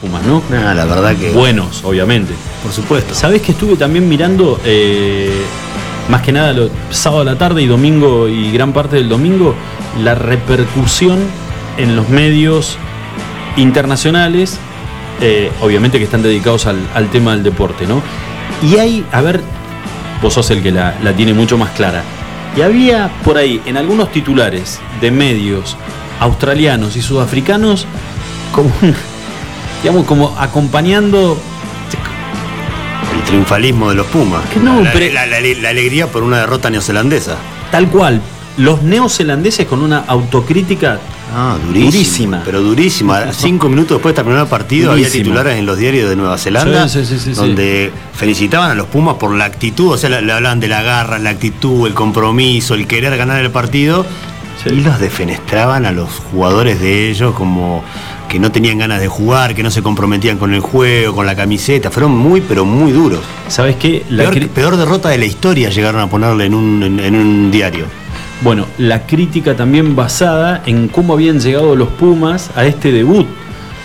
Pumas, ¿no? Nah, la verdad que. Buenos, obviamente. Por supuesto. ¿Sabés que estuve también mirando, eh, más que nada, lo, sábado a la tarde y domingo y gran parte del domingo, la repercusión en los medios internacionales, eh, obviamente que están dedicados al, al tema del deporte, ¿no? Y hay, a ver, vos sos el que la, la tiene mucho más clara. Y había por ahí, en algunos titulares de medios australianos y sudafricanos, como, un- digamos, como acompañando El triunfalismo de los Pumas. Que no, la, pero- la- la- la alegría por una derrota neozelandesa. tal cual, los neozelandeses con una autocrítica Ah, durísima. Durísima. Pero durísima. Cinco minutos después de terminar el partido había titulares en los diarios de Nueva Zelanda Sí, sí, sí, donde felicitaban a los Pumas por la actitud, o sea, le, hablaban de la garra, la actitud, el compromiso, el querer ganar el partido. Y los defenestraban a los jugadores de ellos como que no tenían ganas de jugar, que no se comprometían con el juego, con la camiseta. Fueron muy, pero muy duros. ¿Sabes qué? La Peor, derrota de la historia llegaron a ponerle en un, en- en un diario. Bueno, la crítica también basada en cómo habían llegado los Pumas a este debut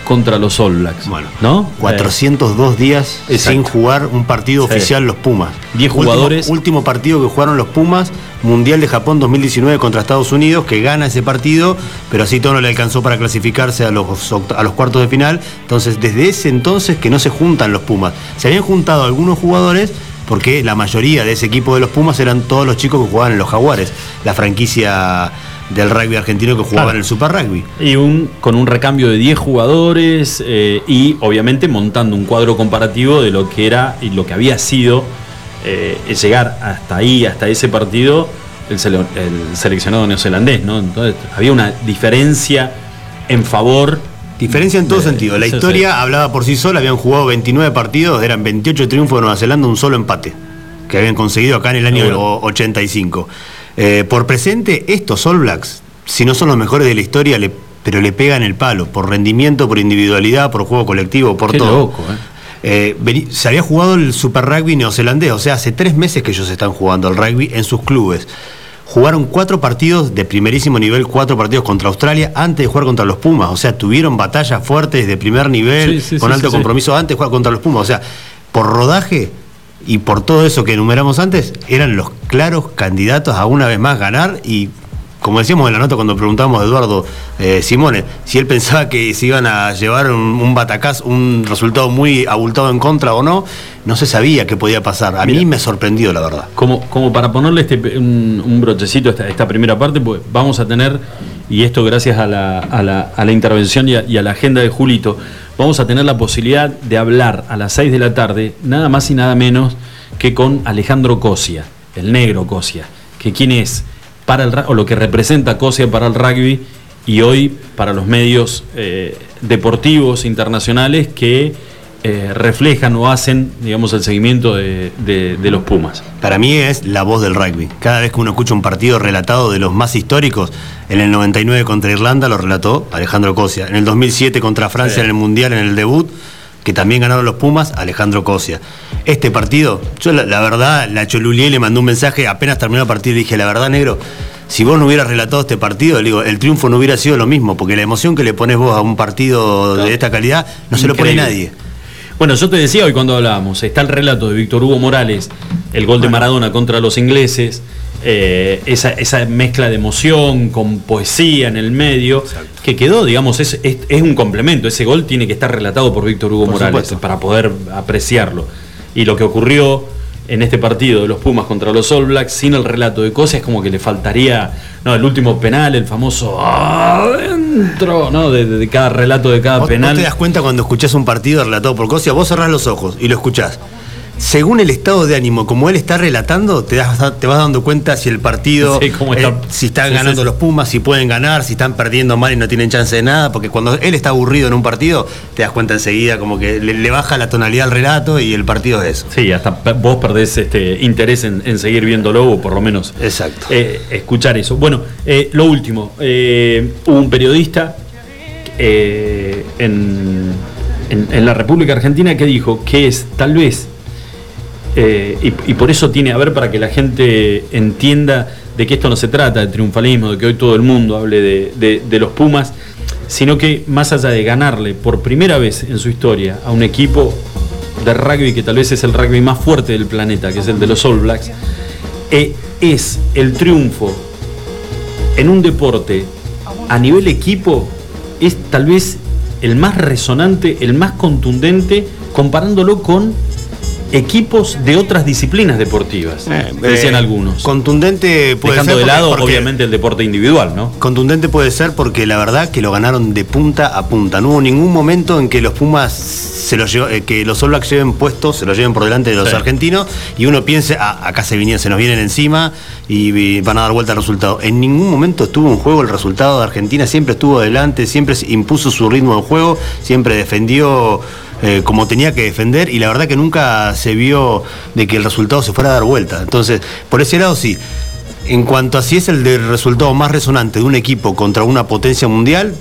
contra los All Blacks. Bueno, ¿no? 402 días Exacto. sin jugar un partido Sí. oficial los Pumas. Diez Último- jugadores. Último, partido que jugaron los Pumas, Mundial de Japón 2019 contra Estados Unidos, que gana ese partido, pero así todo no le alcanzó para clasificarse a los, a los cuartos de final. Entonces, desde ese entonces que no se juntan los Pumas. Se habían juntado algunos jugadores porque la mayoría de ese equipo de los Pumas eran todos los chicos que jugaban en los Jaguares, la franquicia del rugby argentino que jugaba Claro. en el Super Rugby. Y un, con un recambio de 10 jugadores eh, y obviamente montando un cuadro comparativo de lo que era y lo que había sido eh, llegar hasta ahí, hasta ese partido, el, sele- el seleccionado neozelandés, ¿no? Entonces había una diferencia en favor. Diferencia en todo sentido. La historia sí. hablaba por sí sola, habían jugado 29 partidos, eran 28 triunfos de Nueva Zelanda, un solo empate, que habían conseguido acá en el año Seguro. o- 85. Eh, por presente, estos All Blacks, si no son los mejores de la historia, le- pero le pegan el palo, por rendimiento, por individualidad, por juego colectivo, por Qué todo. loco, ¿eh? Eh, vení- se había jugado el Super Rugby neozelandés, o sea, hace tres meses que ellos están jugando el rugby en sus clubes. Jugaron cuatro partidos de primerísimo nivel, cuatro partidos contra Australia antes de jugar contra los Pumas. O sea, tuvieron batallas fuertes de primer nivel, Sí, sí, con sí, alto compromiso antes de jugar contra los Pumas. O sea, por rodaje y por todo eso que enumeramos antes, eran los claros candidatos a una vez más ganar y. Como decíamos en la nota cuando preguntamos a Eduardo eh, Simone, si él pensaba que se iban a llevar un, un batacazo, un resultado muy abultado en contra o no, no se sabía qué podía pasar. A mí me sorprendió, la verdad. Como, como para ponerle este, un, un brochecito a esta, esta primera parte, pues vamos a tener, y esto gracias a la, a la- a la intervención y a, y a la agenda de Julito, vamos a tener la posibilidad de hablar a las 6 de la tarde, nada más y nada menos que con Alejandro Cosia, el negro Cosia, que quién es para el o lo que representa Cosia para el rugby y hoy para los medios eh, deportivos internacionales que eh, reflejan o hacen, digamos, el seguimiento de los Pumas. Para mí es la voz del rugby. Cada vez que uno escucha un partido relatado de los más históricos, en el 99 contra Irlanda lo relató Alejandro Cosia. En el 2007 contra Francia Sí. en el Mundial, en el debut, que también ganaron los Pumas, Alejandro Cosia. Este partido, yo la, la verdad, la Cholulier le mandó un mensaje apenas terminó el partido y le dije, la verdad, negro, si vos no hubieras relatado este partido, le digo, el triunfo no hubiera sido lo mismo, porque la emoción que le pones vos a un partido de esta calidad no se lo pone nadie. Bueno, yo te decía hoy cuando hablábamos, está el relato de Víctor Hugo Morales, el gol de Maradona contra los ingleses, eh, esa, esa mezcla de emoción con poesía en el medio, que quedó, digamos, es, es- es un complemento. Ese gol tiene que estar relatado por Víctor Hugo Por Morales supuesto. para poder apreciarlo. Y lo que ocurrió en este partido de los Pumas contra los All Blacks, sin el relato de cosas, es como que le faltaría, no, el último penal, el famoso adentro, ¿no? De, de- de cada relato de cada ¿Vos, penal. vos te das cuenta cuando escuchás un partido relatado por Cosia, vos cerrás los ojos y lo escuchás. Según el estado de ánimo, como él está relatando, te, das- te vas dando cuenta si el partido, Sí, cómo está. eh, si están Sí, ganando sí. los Pumas, si pueden ganar, si están perdiendo mal y no tienen chance de nada, porque cuando él está aburrido en un partido, te das cuenta enseguida como que le, le baja la tonalidad al relato y el partido es eso. Sí, hasta vos perdés este interés en, en seguir viéndolo o por lo menos Exacto. eh, escuchar eso. Bueno, eh, lo último, hubo un periodista en, en- en la República Argentina que dijo que es tal vez, eh, y, por eso tiene, a ver, para que la gente entienda de que esto no se trata de triunfalismo, de que hoy todo el mundo hable de, los Pumas, sino que más allá de ganarle por primera vez en su historia a un equipo de rugby que tal vez es el rugby más fuerte del planeta, que es el de los All Blacks, eh, es el triunfo en un deporte a nivel equipo, es tal vez el más resonante, el más contundente, comparándolo con equipos de otras disciplinas deportivas, Eh, decían eh, algunos. Contundente puede Dejando ser. de lado, porque- obviamente, el deporte individual, ¿no? Contundente puede ser porque la verdad que lo ganaron de punta a punta. No hubo ningún momento en que los Pumas se los llevó- eh, que los All Blacks lleven puestos, se los lleven por delante de los Sí. argentinos y uno piense, "Ah, acá se vinieron, se nos vienen encima y, y van a dar vuelta al resultado. En ningún momento estuvo en juego el resultado de Argentina, siempre estuvo adelante, siempre impuso su ritmo de juego, siempre defendió eh, como tenía que defender y la verdad que nunca se vio de que el resultado se fuera a dar vuelta. Entonces, por ese lado sí. En cuanto a si es el de resultado más resonante de un equipo contra una potencia mundial,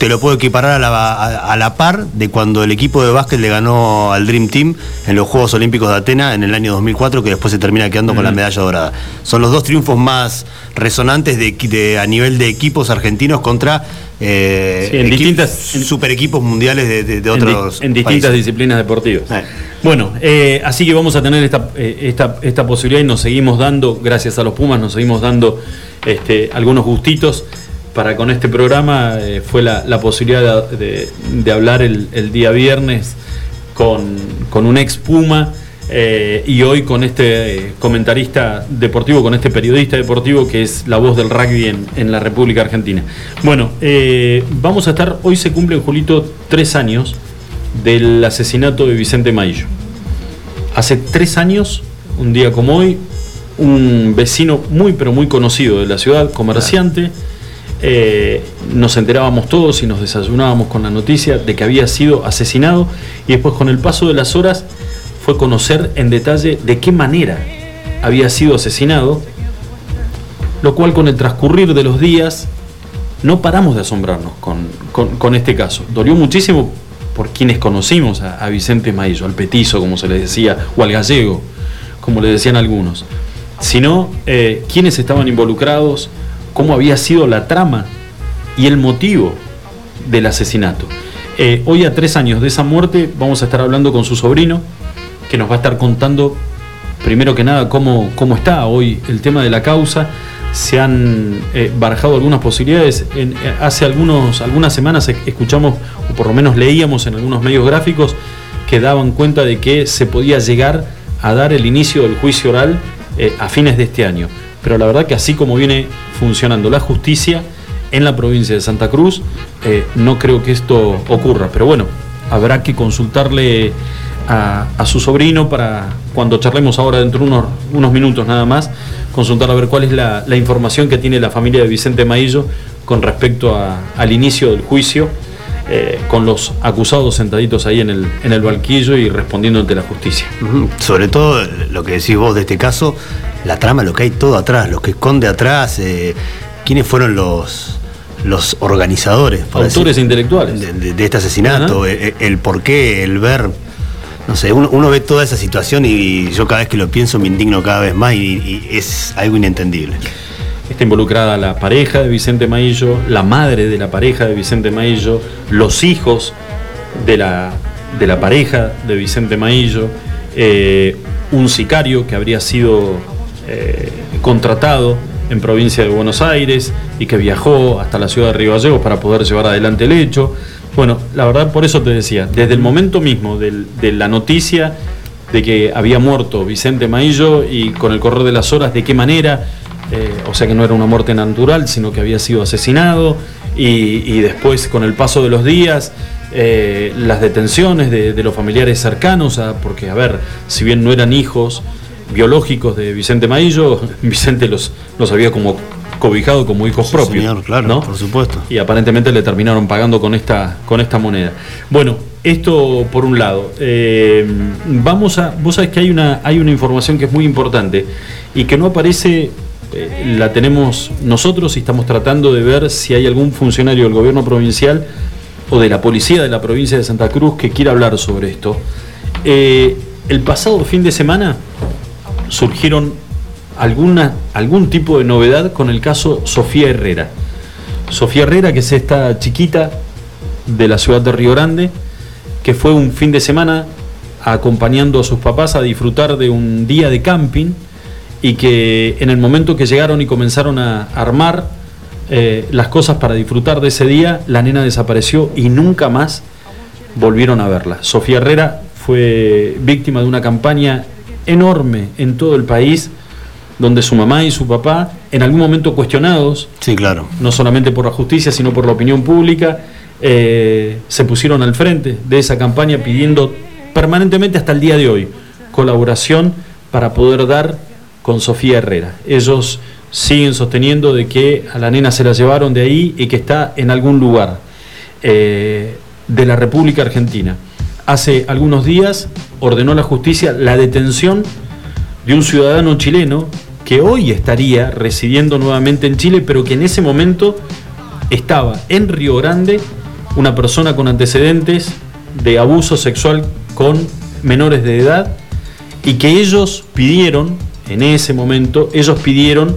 te lo puedo equiparar a la, a- a la par de cuando el equipo de básquet le ganó al Dream Team en los Juegos Olímpicos de Atenas en el año 2004, que después se termina quedando con la medalla dorada. Son los dos triunfos más resonantes de, a nivel de equipos argentinos contra eh, Sí, en distintas- super equipos mundiales de, de- de en, di- otros en distintas países. disciplinas deportivas. Eh. Bueno, eh, así que vamos a tener esta, eh, esta, esta posibilidad y nos seguimos dando, gracias a los Pumas, nos seguimos dando este, algunos gustitos para con este programa. eh, fue la, posibilidad de, hablar el, día viernes con, con un ex Puma. eh, y hoy con este eh, comentarista deportivo, con este periodista deportivo que es la voz del rugby en, la República Argentina. Bueno, vamos a estar, hoy se cumplen, Julito, tres años del asesinato de Vicente Maillo. Hace tres años, un día como hoy, un vecino muy pero muy conocido de la ciudad, comerciante, eh, nos enterábamos todos y nos desayunábamos con la noticia de que había sido asesinado y después con el paso de las horas fue conocer en detalle de qué manera había sido asesinado, lo cual con el transcurrir de los días no paramos de asombrarnos con, con- este caso. Dolió muchísimo por quienes conocimos a, Vicente Maillo, al petizo, como se le decía, o al gallego, como le decían algunos, sino eh, quiénes estaban involucrados, cómo había sido la trama y el motivo del asesinato. Eh, hoy a tres años de esa muerte vamos a estar hablando con su sobrino, que nos va a estar contando primero que nada cómo, cómo está hoy el tema de la causa. Se han eh, barajado algunas posibilidades. Eh, hace algunos, algunas semanas escuchamos, o por lo menos leíamos en algunos medios gráficos, que daban cuenta de que se podía llegar a dar el inicio del juicio oral a fines de este año. Pero la verdad que así como viene funcionando la justicia en la provincia de Santa Cruz, eh, no creo que esto ocurra. Pero bueno, habrá que consultarle a, su sobrino para cuando charlemos ahora dentro de unos, unos minutos nada más, consultar a ver cuál es la, la información que tiene la familia de Vicente Maillo con respecto al inicio del juicio, eh, con los acusados sentaditos ahí en el, en el banquillo y respondiendo ante la justicia. Sobre todo lo que decís vos de este caso, la trama, lo que hay todo atrás, lo que esconde atrás, eh, quiénes fueron los, los organizadores, Autores decir, intelectuales. de, de- de este asesinato, Ajá. eh, el, por qué, el ver, no sé, uno, uno ve toda esa situación y yo cada vez que lo pienso me indigno cada vez más y, y es algo inentendible. Está involucrada la pareja de Vicente Maillo, la madre de la pareja de Vicente Maillo, los hijos de la, de la pareja de Vicente Maillo, eh, un sicario que habría sido eh, contratado en provincia de Buenos Aires y que viajó hasta la ciudad de Río Gallegos para poder llevar adelante el hecho. Bueno, la verdad por eso te decía, desde el momento mismo de la noticia de que había muerto Vicente Maillo y con el correr de las horas de qué manera, eh, o sea que no era una muerte natural, sino que había sido asesinado y, y después con el paso de los días, eh, las detenciones de, de los familiares cercanos, a- porque a ver, si bien no eran hijos biológicos de Vicente Maillo, Vicente los, los había como cobijado como hijos Sí, propios. señor, claro, ¿no? por supuesto. y aparentemente le terminaron pagando con esta, con esta moneda. Bueno, esto por un lado. Eh, vamos a. Vos sabés que hay una, hay una información que es muy importante y que no aparece. Eh, la tenemos nosotros y estamos tratando de ver si hay algún funcionario del gobierno provincial o de la policía de la provincia de Santa Cruz que quiera hablar sobre esto. Eh, el pasado fin de semana surgieron alguna, algún tipo de novedad con el caso Sofía Herrera. Sofía Herrera, que es esta chiquita de la ciudad de Río Grande, que fue un fin de semana acompañando a sus papás a disfrutar de un día de camping y que en el momento que llegaron y comenzaron a armar eh, las cosas para disfrutar de ese día, la nena desapareció y nunca más volvieron a verla. Sofía Herrera fue víctima de una campaña enorme en todo el país, donde su mamá y su papá, en algún momento cuestionados, sí, claro. no solamente por la justicia, sino por la opinión pública, eh, se pusieron al frente de esa campaña pidiendo permanentemente hasta el día de hoy colaboración para poder dar con Sofía Herrera. Ellos siguen sosteniendo de que a la nena se la llevaron de ahí y que está en algún lugar eh, de la República Argentina. Hace algunos días ordenó la justicia la detención de un ciudadano chileno que hoy estaría residiendo nuevamente en Chile, pero que en ese momento estaba en Río Grande una persona con antecedentes de abuso sexual con menores de edad y que ellos pidieron, en ese momento, ellos pidieron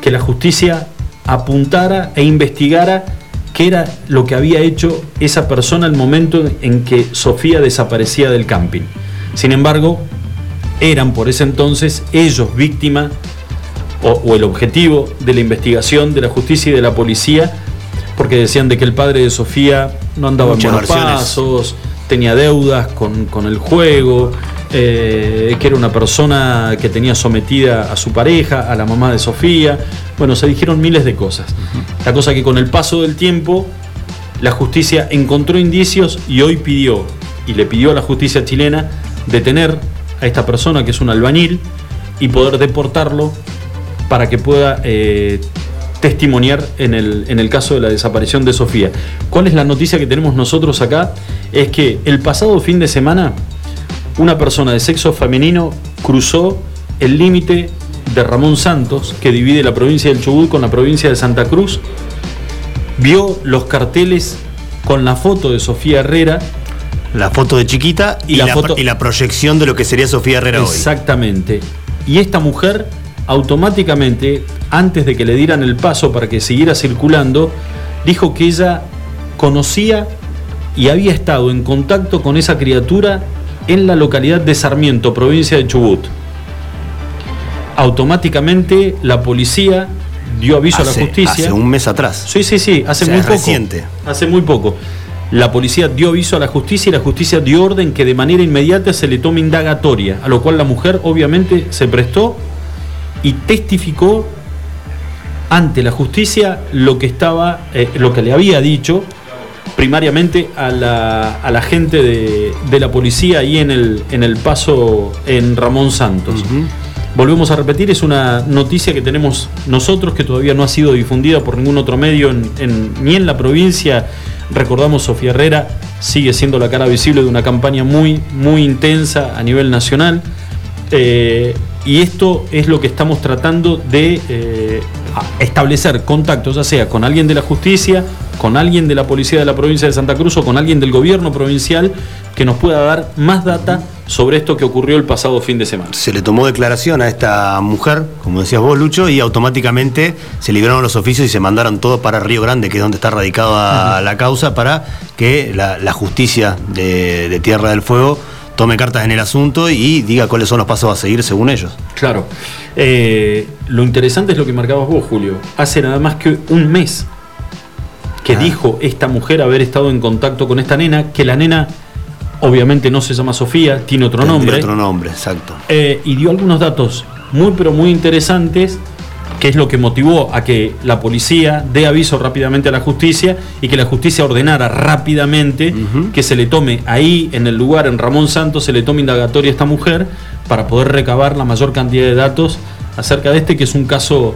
que la justicia apuntara e investigara qué era lo que había hecho esa persona al momento en que Sofía desaparecía del camping. Sin embargo, eran por ese entonces ellos víctima o, el objetivo de la investigación de la justicia y de la policía, porque decían de que el padre de Sofía no andaba en buenos pasos, tenía deudas con, el juego, eh, que era una persona que tenía sometida a su pareja, a la mamá de Sofía. Bueno, se dijeron miles de cosas. La cosa que con el paso del tiempo, la justicia encontró indicios y hoy pidió, y le pidió a la justicia chilena, detener a esta persona que es un albañil y poder deportarlo para que pueda eh, testimoniar en el, en el caso de la desaparición de Sofía. ¿Cuál es la noticia que tenemos nosotros acá? Es que el pasado fin de semana una persona de sexo femenino cruzó el límite de Ramón Santos, que divide la provincia del Chubut con la provincia de Santa Cruz, vio los carteles con la foto de Sofía Herrera. La foto de chiquita y, la, foto... y la proyección de lo que sería Sofía Herrera hoy. Exactamente. Y esta mujer automáticamente, antes de que le dieran el paso para que siguiera circulando, dijo que ella conocía y había estado en contacto con esa criatura en la localidad de Sarmiento, provincia de Chubut. Automáticamente la policía dio aviso a la justicia. Hace un mes atrás. Sí, sí, sí, hace muy poco. Reciente. Hace muy poco. La policía dio aviso a la justicia y la justicia dio orden que de manera inmediata se le tome indagatoria, a lo cual la mujer obviamente se prestó y testificó ante la justicia lo que estaba, eh, lo que le había dicho primariamente a la, a la gente de, la policía ahí en el, en el paso en Ramón Santos. Volvemos a repetir, es una noticia que tenemos nosotros que todavía no ha sido difundida por ningún otro medio ni en la provincia. Recordamos, Sofía Herrera sigue siendo la cara visible de una campaña muy, muy intensa a nivel nacional. Eh, y esto es lo que estamos tratando de eh, establecer contactos, ya sea con alguien de la justicia, con alguien de la policía de la provincia de Santa Cruz o con alguien del gobierno provincial que nos pueda dar más data sobre esto que ocurrió el pasado fin de semana. Se le tomó declaración a esta mujer, como decías vos, Lucho, y automáticamente se liberaron los oficios y se mandaron todos para Río Grande, que es donde está radicada la causa, para que la, justicia de Tierra del Fuego tome cartas en el asunto y diga cuáles son los pasos a seguir según ellos. Claro. Eh, lo interesante es lo que marcabas vos, Julio. Hace nada más que un mes que ah. dijo esta mujer haber estado en contacto con esta nena, que la nena obviamente no se llama Sofía, tiene otro nombre. Tiene otro nombre, exacto. Eh, y dio algunos datos muy pero muy interesantes que es lo que motivó a que la policía dé aviso rápidamente a la justicia y que la justicia ordenara rápidamente que se le tome ahí, en el lugar, en Ramón Santos, se le tome indagatoria a esta mujer para poder recabar la mayor cantidad de datos acerca de este, que es un caso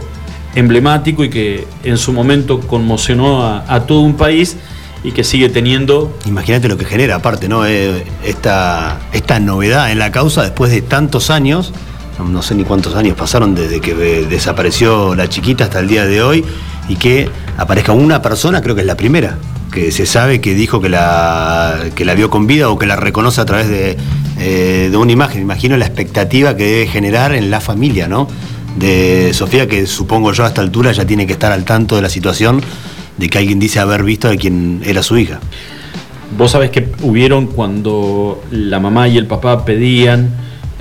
emblemático y que en su momento conmocionó a, todo un país y que sigue teniendo. Imagínate lo que genera, aparte, ¿no? Eh, esta, esta novedad en la causa después de tantos años no, sé ni cuántos años pasaron desde que desapareció la chiquita hasta el día de hoy, y que aparezca una persona, creo que es la primera, que se sabe que dijo que la, que la vio con vida o que la reconoce a través de, eh, de una imagen. Imagino la expectativa que debe generar en la familia, ¿no? De Sofía, que supongo yo a esta altura ya tiene que estar al tanto de la situación de que alguien dice haber visto a quien era su hija. Vos sabés que hubieron cuando la mamá y el papá pedían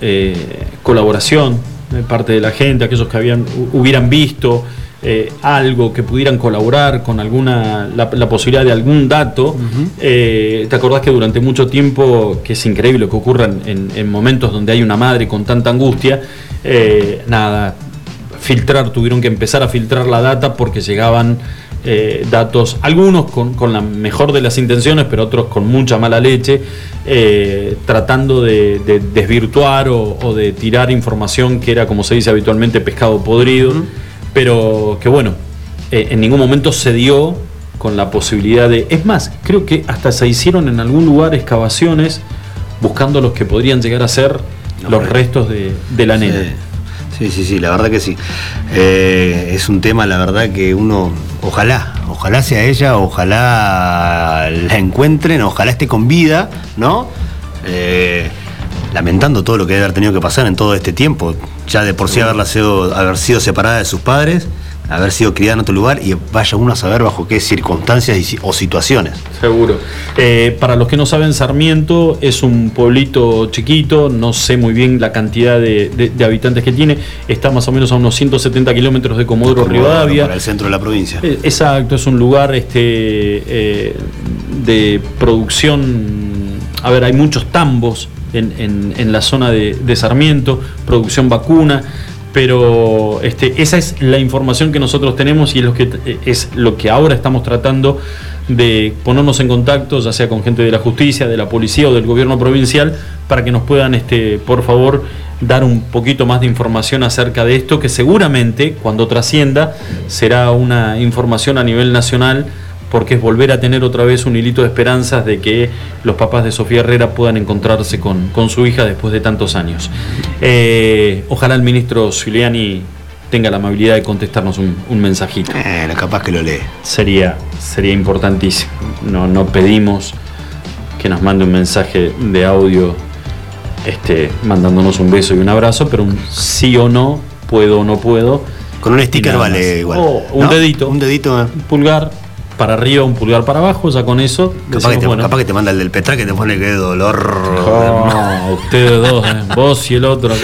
eh, colaboración de parte de la gente, aquellos que habían, hubieran visto eh, algo, que pudieran colaborar con alguna, la, posibilidad de algún dato. Eh, ¿Te acordás que durante mucho tiempo, que es increíble que ocurran en, momentos donde hay una madre con tanta angustia, nada, filtrar, tuvieron que empezar a filtrar la data porque llegaban eh, datos, algunos con, la mejor de las intenciones, pero otros con mucha mala leche, eh, tratando de, desvirtuar o, de tirar información que era, como se dice habitualmente, pescado podrido, pero que bueno, eh, en ningún momento se dio con la posibilidad de... Es más, creo que hasta se hicieron en algún lugar excavaciones buscando los que podrían llegar a ser los restos de, la nena. Sí, sí, sí, la verdad que sí. es un tema, la verdad, que uno Ojalá, ojalá sea ella, ojalá la encuentren, ojalá esté con vida, ¿no? Eh, lamentando todo lo que debe haber tenido que pasar en todo este tiempo. Ya de por sí haberla sido, haber sido separada de sus padres, haber sido criada en otro lugar y vaya uno a saber bajo qué circunstancias o situaciones. Seguro. Eh, para los que no saben, Sarmiento es un pueblito chiquito, no sé muy bien la cantidad de, habitantes que tiene, está más o menos a unos 170 kilómetros de Comodoro, Rivadavia. Para el centro de la provincia. Eh, exacto, es un lugar este, eh, de producción, a ver, hay muchos tambos en, la zona de, de Sarmiento, producción vacuna pero este, esa es la información que nosotros tenemos y es lo que, es lo que ahora estamos tratando de ponernos en contacto, ya sea con gente de la justicia, de la policía o del gobierno provincial, para que nos puedan, este, por favor, dar un poquito más de información acerca de esto, que seguramente cuando trascienda será una información a nivel nacional porque es volver a tener otra vez un hilito de esperanzas de que los papás de Sofía Herrera puedan encontrarse con, su hija después de tantos años. Eh, ojalá el ministro Giuliani tenga la amabilidad de contestarnos un, mensajito. Eh, capaz que lo lee. Sería, sería importantísimo. No, no pedimos que nos mande un mensaje de audio este, mandándonos un beso y un abrazo, pero un sí o no, puedo o no puedo. Con un sticker vale igual. Oh, un dedito. Un dedito. Un pulgar para arriba, un pulgar para abajo, ya con eso. Capaz, que, te, capaz que te, manda el del Petra que te pone que dolor. Oh, ustedes dos, eh, vos y el otro.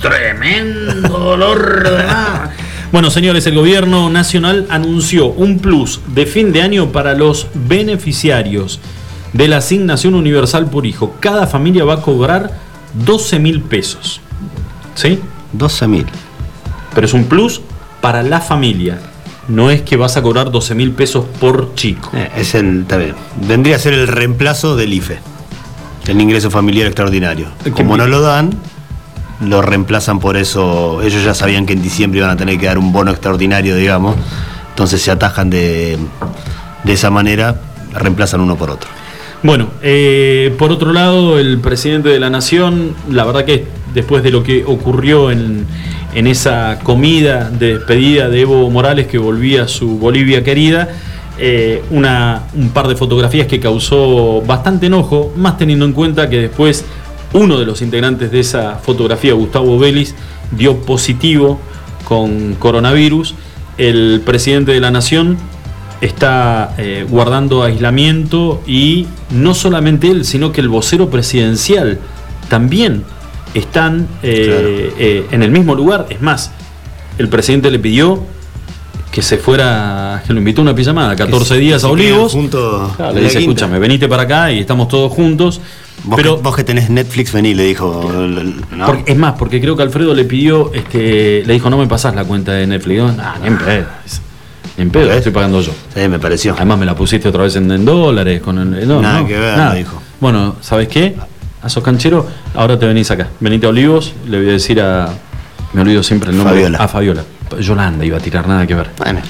Tremendo dolor de Bueno, señores, el gobierno nacional anunció un plus de fin de año para los beneficiarios de la asignación universal por hijo. Cada familia va a cobrar 12 mil pesos. ¿Sí? 12 mil. Pero es un plus para la familia no es que vas a cobrar 12 mil pesos por chico. Eh, es el, también. Vendría a ser el reemplazo del IFE, el ingreso familiar extraordinario. Como no lo dan, lo reemplazan por eso. Ellos ya sabían que en diciembre iban a tener que dar un bono extraordinario, digamos. Entonces se atajan de, de esa manera, reemplazan uno por otro. Bueno, eh, por otro lado, el presidente de la Nación, la verdad que después de lo que ocurrió en, en esa comida de despedida de Evo Morales que volvía a su Bolivia querida, eh, una, un par de fotografías que causó bastante enojo, más teniendo en cuenta que después uno de los integrantes de esa fotografía, Gustavo Vélez, dio positivo con coronavirus. El presidente de la Nación está eh, guardando aislamiento y no solamente él, sino que el vocero presidencial también están eh, eh, en el mismo lugar. Es más, el presidente le pidió que se fuera, que lo invitó a una pijamada, 14 días a Olivos. le dice, escúchame, venite para acá y estamos todos juntos. Vos, pero, que, vos que tenés Netflix, vení, le dijo. es más, porque creo que Alfredo le pidió, este, le dijo, no me pasás la cuenta de Netflix. No, ni en pedo. Ni en pedo, estoy pagando yo. Sí, me pareció. Además me la pusiste otra vez en, dólares. Con el, nada que ver, nada. dijo. Bueno, ¿sabes qué? A sos canchero, ahora te venís acá. Venite a Olivos, le voy a decir a. Me olvido siempre el nombre. Fabiola. A Fabiola. Yolanda iba a tirar nada que ver. Bueno.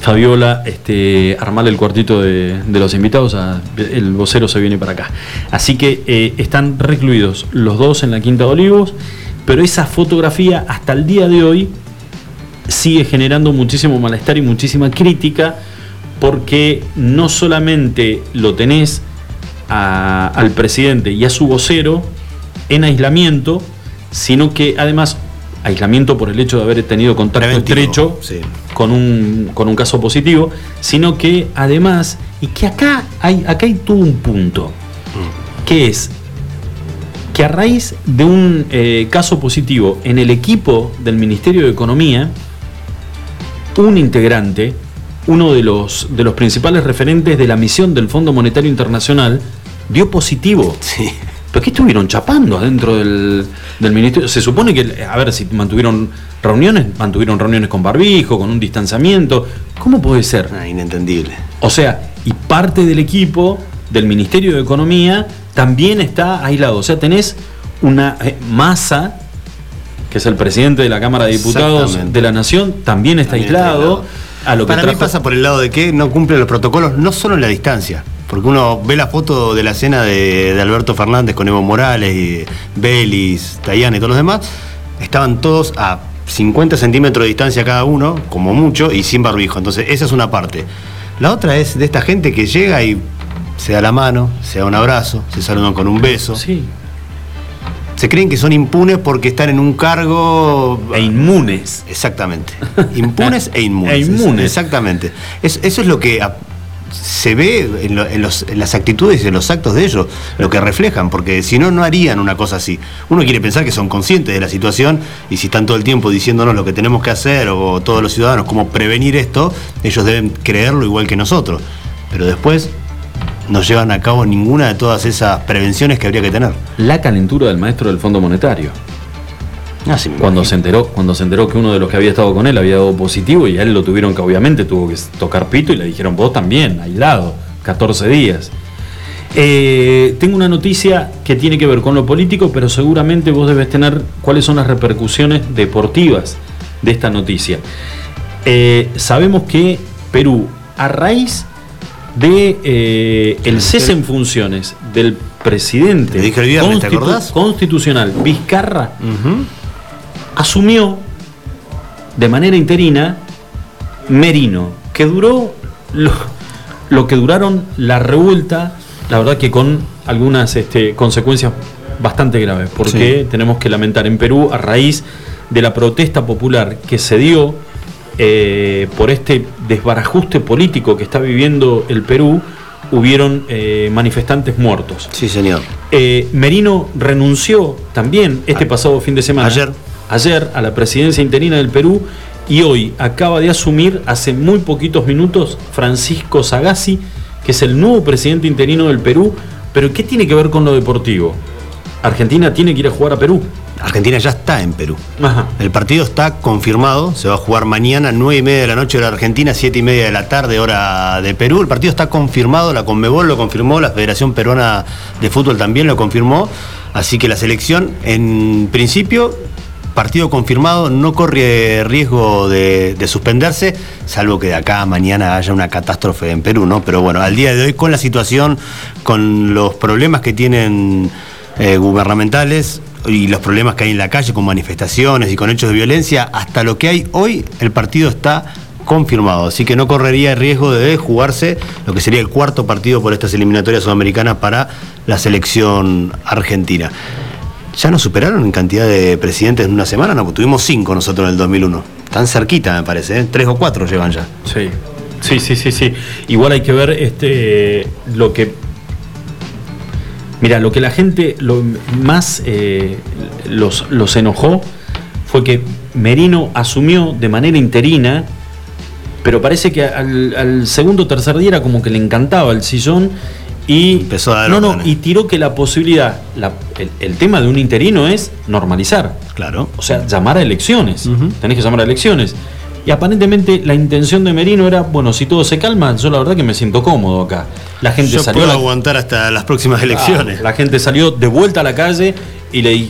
Fabiola, este, armarle el cuartito de, los invitados, el vocero se viene para acá. Así que eh, están recluidos los dos en la Quinta de Olivos, pero esa fotografía hasta el día de hoy sigue generando muchísimo malestar y muchísima crítica, porque no solamente lo tenés al presidente y a su vocero en aislamiento, sino que además aislamiento por el hecho de haber tenido contacto estrecho con un, con un caso positivo, sino que además, y que acá hay, acá hay todo un punto, que es que a raíz de un eh, caso positivo en el equipo del Ministerio de Economía, un integrante, uno de los, de los principales referentes de la misión del Fondo Monetario Internacional, dio positivo. Sí. ¿Pero qué estuvieron chapando adentro del, del ministerio? Se supone que, a ver, si mantuvieron reuniones, mantuvieron reuniones con barbijo, con un distanciamiento. ¿Cómo puede ser? Ah, inentendible. O sea, y parte del equipo del Ministerio de Economía también está aislado. O sea, tenés una eh, masa, que es el presidente de la Cámara de Diputados de la Nación, también está También está aislado. aislado. A lo que Para mí pasa por el lado de que no cumple los protocolos, no solo en la distancia. Porque uno ve la foto de la cena de, de Alberto Fernández con Evo Morales y Belis, Tayana y todos los demás. Estaban todos a 50 centímetros de distancia cada uno, como mucho, y sin barbijo. Entonces, esa es una parte. La otra es de esta gente que llega y se da la mano, se da un abrazo, se saludan con un beso. Sí. Se creen que son impunes porque están en un cargo E inmunes. Exactamente. Impunes e inmunes. E inmunes. Exactamente. Es- eso es lo que se ve en, lo- en los- en las actitudes y en los actos de ellos, lo que reflejan, porque si no, no harían una cosa así. Uno quiere pensar que son conscientes de la situación y si están todo el tiempo diciéndonos lo que tenemos que hacer o todos los ciudadanos cómo prevenir esto, ellos deben creerlo igual que nosotros. Pero después no llevan a cabo ninguna de todas esas prevenciones que habría que tener. La calentura del maestro del Fondo Monetario. Me Cuando se enteró, cuando se enteró que uno de los que había estado con él había dado positivo y a él lo tuvieron que obviamente tuvo que tocar pito y le dijeron vos también, aislado, 14 días. Eh, tengo una noticia que tiene que ver con lo político, pero seguramente vos debes tener cuáles son las repercusiones deportivas de esta noticia. Eh, sabemos que Perú, a raíz de eh, el cese en funciones del presidente Te dije el viernes, ¿te acordás? constitucional Vizcarra. Asumió de manera interina Merino, que duró lo, lo que duraron la revuelta, la verdad que con algunas este, consecuencias bastante graves, porque tenemos que lamentar en Perú a raíz de la protesta popular que se dio eh, por este desbarajuste político que está viviendo el Perú, hubieron eh, manifestantes muertos. Sí, señor. Eh, Merino renunció también este pasado fin de semana. ayer. Ayer a la presidencia interina del Perú y hoy acaba de asumir hace muy poquitos minutos Francisco Sagasti, que es el nuevo presidente interino del Perú. Pero ¿qué tiene que ver con lo deportivo? Argentina tiene que ir a jugar a Perú. Argentina ya está en Perú. Ajá. El partido está confirmado, se va a jugar mañana 9 y media de la noche hora Argentina, 7 y media de la tarde hora de Perú. El partido está confirmado, la Conmebol lo confirmó, la Federación Peruana de Fútbol también lo confirmó. Así que la selección, en principio, partido confirmado, no corre riesgo de, de suspenderse, salvo que de acá a mañana haya una catástrofe en Perú, ¿no? Pero bueno, al día de hoy, con la situación, con los problemas que tienen eh, gubernamentales y los problemas que hay en la calle con manifestaciones y con hechos de violencia, hasta lo que hay hoy, el partido está confirmado. Así que no correría el riesgo de jugarse lo que sería el cuarto partido por estas eliminatorias sudamericanas para la selección argentina. ¿Ya nos superaron en cantidad de presidentes en una semana? No, tuvimos cinco nosotros en el 2001. Tan cerquita, me parece, ¿eh? Tres o cuatro llevan ya. Sí, sí, sí, sí, sí. Igual hay que ver este lo que. Mira, lo que la gente más eh, los, los enojó fue que Merino asumió de manera interina, pero parece que al, al segundo o tercer día era como que le encantaba el sillón y Empezó a dar no, no, y tiró que la posibilidad, la- el, el tema de un interino es normalizar. Claro. O sea, llamar a elecciones. Tenés que llamar a elecciones. Y aparentemente la intención de Merino era, bueno, si todo se calma, yo la verdad que me siento cómodo acá. La gente Yo salió puedo la- aguantar hasta las próximas elecciones. Ah, la gente salió de vuelta a la calle y le,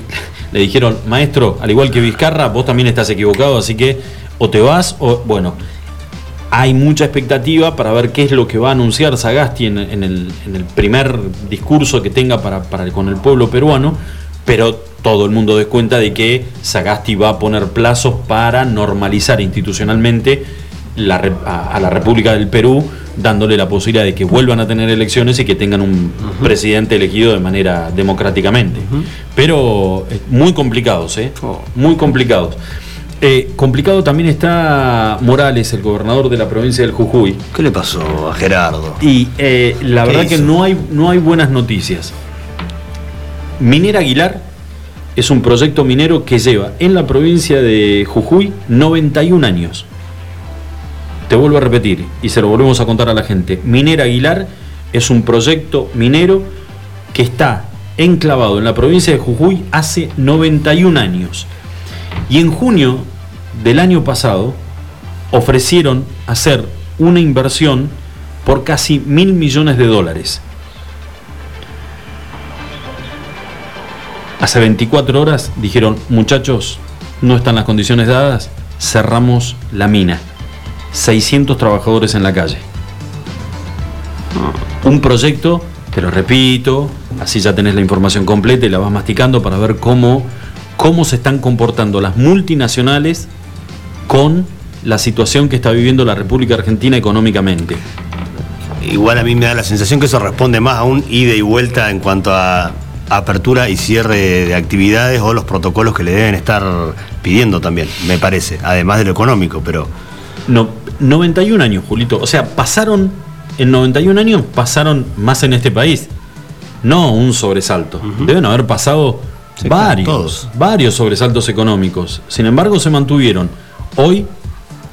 le dijeron, maestro, al igual que Vizcarra, vos también estás equivocado, así que o te vas o, bueno, hay mucha expectativa para ver qué es lo que va a anunciar Sagasti en, en el, en el primer discurso que tenga para, para con el pueblo peruano, pero todo el mundo descuenta de que Sagasti va a poner plazos para normalizar institucionalmente la a, a la República del Perú, dándole la posibilidad de que vuelvan a tener elecciones y que tengan un presidente elegido de manera democráticamente. Pero eh, muy complicados, ¿eh? Oh. Muy complicados. Eh, complicado también está Morales, el gobernador de la provincia del Jujuy. ¿Qué le pasó a Gerardo? Y eh, la verdad que no hay, no hay buenas noticias. Minera Aguilar es un proyecto minero que lleva en la provincia de Jujuy 91 años. Te vuelvo a repetir y se lo volvemos a contar a la gente. Minera Aguilar es un proyecto minero que está enclavado en la provincia de Jujuy hace 91 años. Y en junio del año pasado ofrecieron hacer una inversión por casi mil millones de dólares. Hace 24 horas dijeron, muchachos, no están las condiciones dadas, cerramos la mina. 600 trabajadores en la calle. Un proyecto, te lo repito, así ya tenés la información completa y la vas masticando para ver cómo, cómo se están comportando las multinacionales con la situación que está viviendo la República Argentina económicamente. Igual a mí me da la sensación que eso responde más a un ida y vuelta en cuanto a apertura y cierre de actividades o los protocolos que le deben estar pidiendo también, me parece, además de lo económico, pero... No, 91 años, Julito. O sea, pasaron, en 91 años pasaron más en este país. No un sobresalto. Deben haber pasado varios, varios sobresaltos económicos. Sin embargo, se mantuvieron. Hoy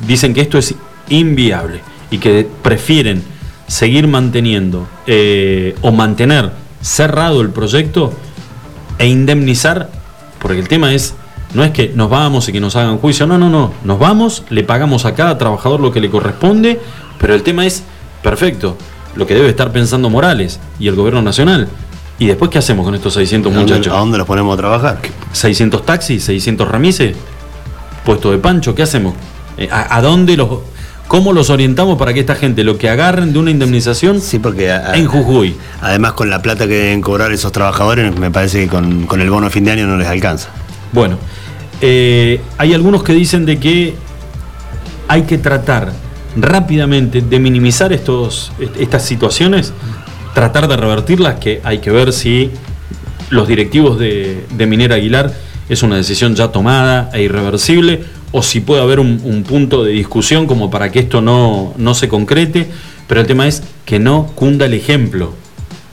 dicen que esto es inviable y que prefieren seguir manteniendo eh, o mantener cerrado el proyecto e indemnizar, porque el tema es, no es que nos vamos y que nos hagan juicio, no, no, no, nos vamos, le pagamos a cada trabajador lo que le corresponde, pero el tema es, perfecto, lo que debe estar pensando Morales y el gobierno nacional. ¿Y después qué hacemos con estos 600 muchachos? ¿A dónde los ponemos a trabajar? ¿600 taxis? ¿600 remises? ¿Puesto de pancho? ¿Qué hacemos? Eh, ¿A, a dónde los, ¿Cómo los orientamos para que esta gente lo que agarren de una indemnización sí, porque en Jujuy? Además, con la plata que deben cobrar esos trabajadores, me parece que con, el bono de fin de año no les alcanza. Bueno, eh, hay algunos que dicen de que hay que tratar rápidamente de minimizar estos, estas situaciones, tratar de revertirlas, que hay que ver si los directivos de, Minera Aguilar es una decisión ya tomada e irreversible o si puede haber un, punto de discusión como para que esto no, se concrete, pero el tema es que no cunda el ejemplo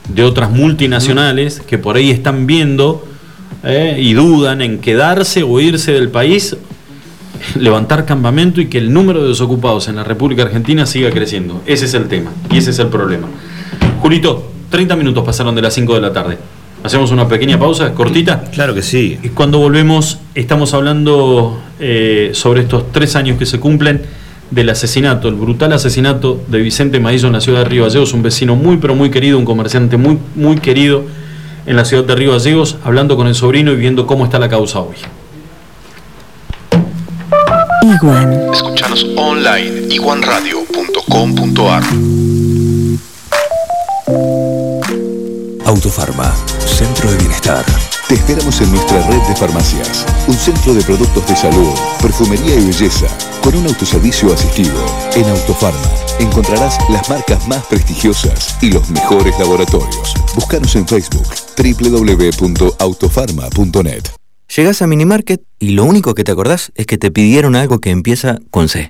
de otras multinacionales que por ahí están viendo eh, y dudan en quedarse o irse del país, levantar campamento y que el número de desocupados en la República Argentina siga creciendo. Ese es el tema y ese es el problema. Julito, 30 minutos pasaron de las 5 de la tarde. Hacemos una pequeña pausa, cortita. Claro que sí. Y cuando volvemos, estamos hablando eh, sobre estos tres años que se cumplen del asesinato, el brutal asesinato de Vicente Maillo en la ciudad de Río Gallegos, un vecino muy, pero muy querido, un comerciante muy, muy querido en la ciudad de Río Gallegos, hablando con el sobrino y viendo cómo está la causa hoy. Iguan. Escuchanos online, iguanradio.com.ar. Autofarma, Centro de Bienestar. Te esperamos en nuestra red de farmacias. Un centro de productos de salud, perfumería y belleza, con un autoservicio asistido. En Autofarma encontrarás las marcas más prestigiosas y los mejores laboratorios. Búscanos en Facebook www.autofarma.net. Llegas a Minimarket y lo único que te acordás es que te pidieron algo que empieza con C.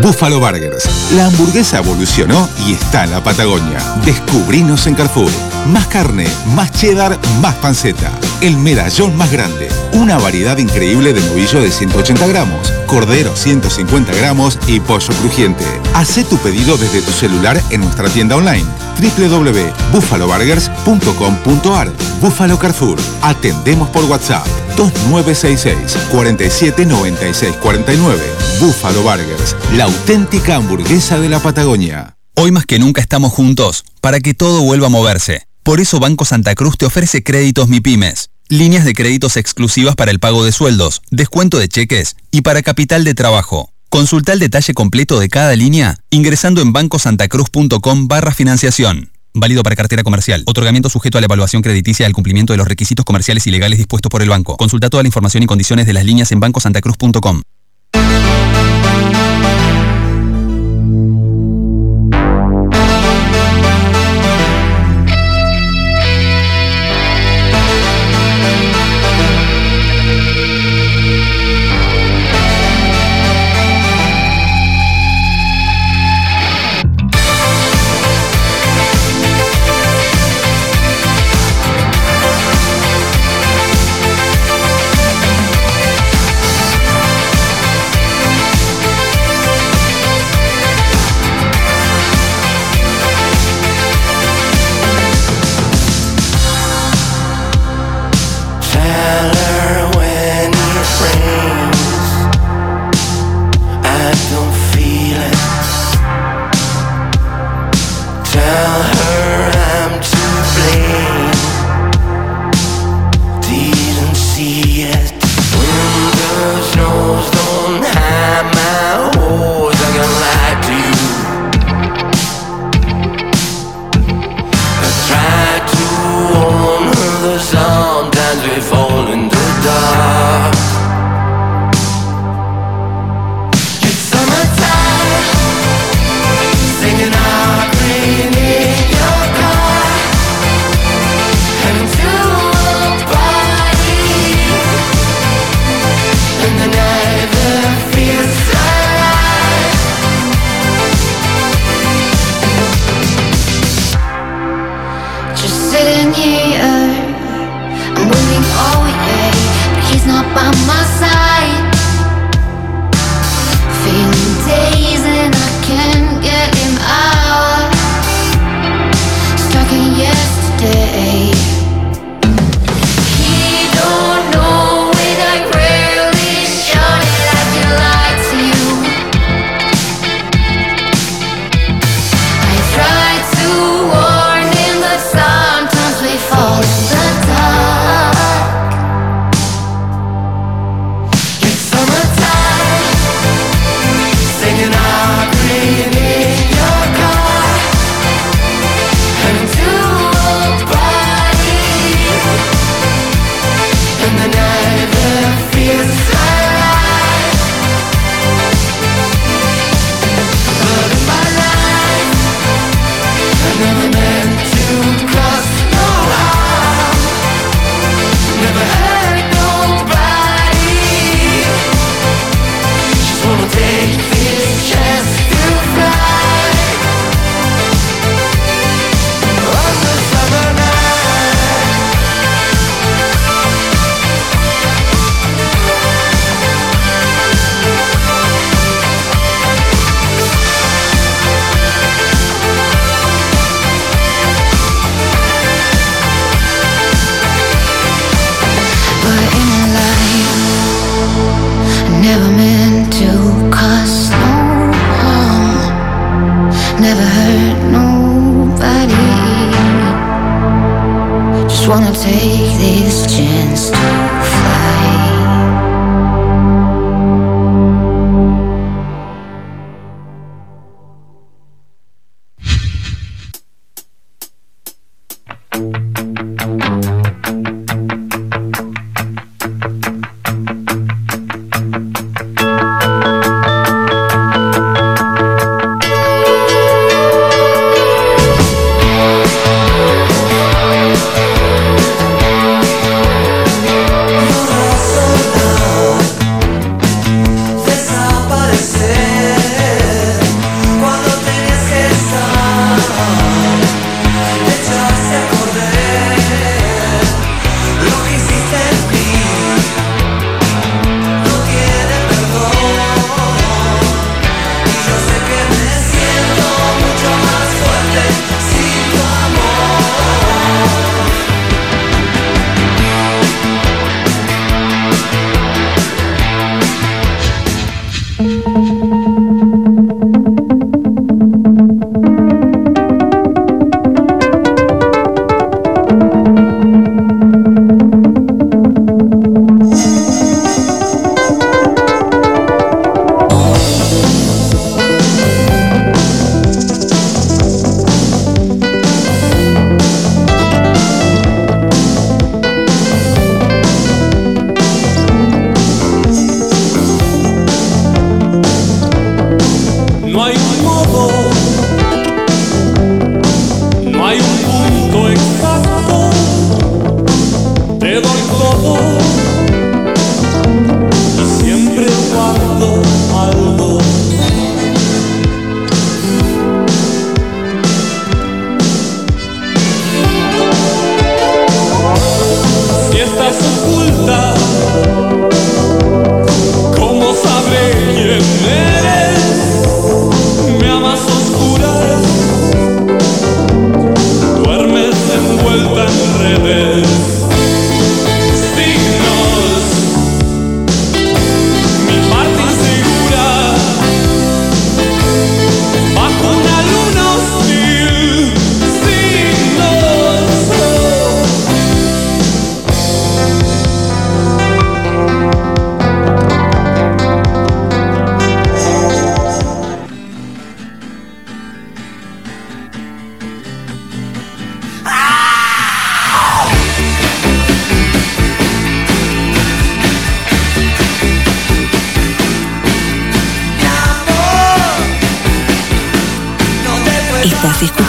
Buffalo Burgers. La hamburguesa evolucionó y está en la Patagonia. Descubrinos en Carrefour. Más carne, más cheddar, más panceta. El medallón más grande. Una variedad increíble de novillo de 180 gramos, cordero 150 gramos y pollo crujiente. Haz tu pedido desde tu celular en nuestra tienda online www.buffaloburgers.com.ar Buffalo Carrefour. Atendemos por WhatsApp 2966 479649. Buffalo Burgers, la auténtica hamburguesa de la Patagonia. Hoy más que nunca estamos juntos para que todo vuelva a moverse. Por eso Banco Santa Cruz te ofrece créditos MIPIMES, líneas de créditos exclusivas para el pago de sueldos, descuento de cheques y para capital de trabajo. Consulta el detalle completo de cada línea ingresando en bancosantacruz.com barra financiación. Válido para cartera comercial. Otorgamiento sujeto a la evaluación crediticia al cumplimiento de los requisitos comerciales y legales dispuestos por el banco. Consulta toda la información y condiciones de las líneas en bancosantacruz.com.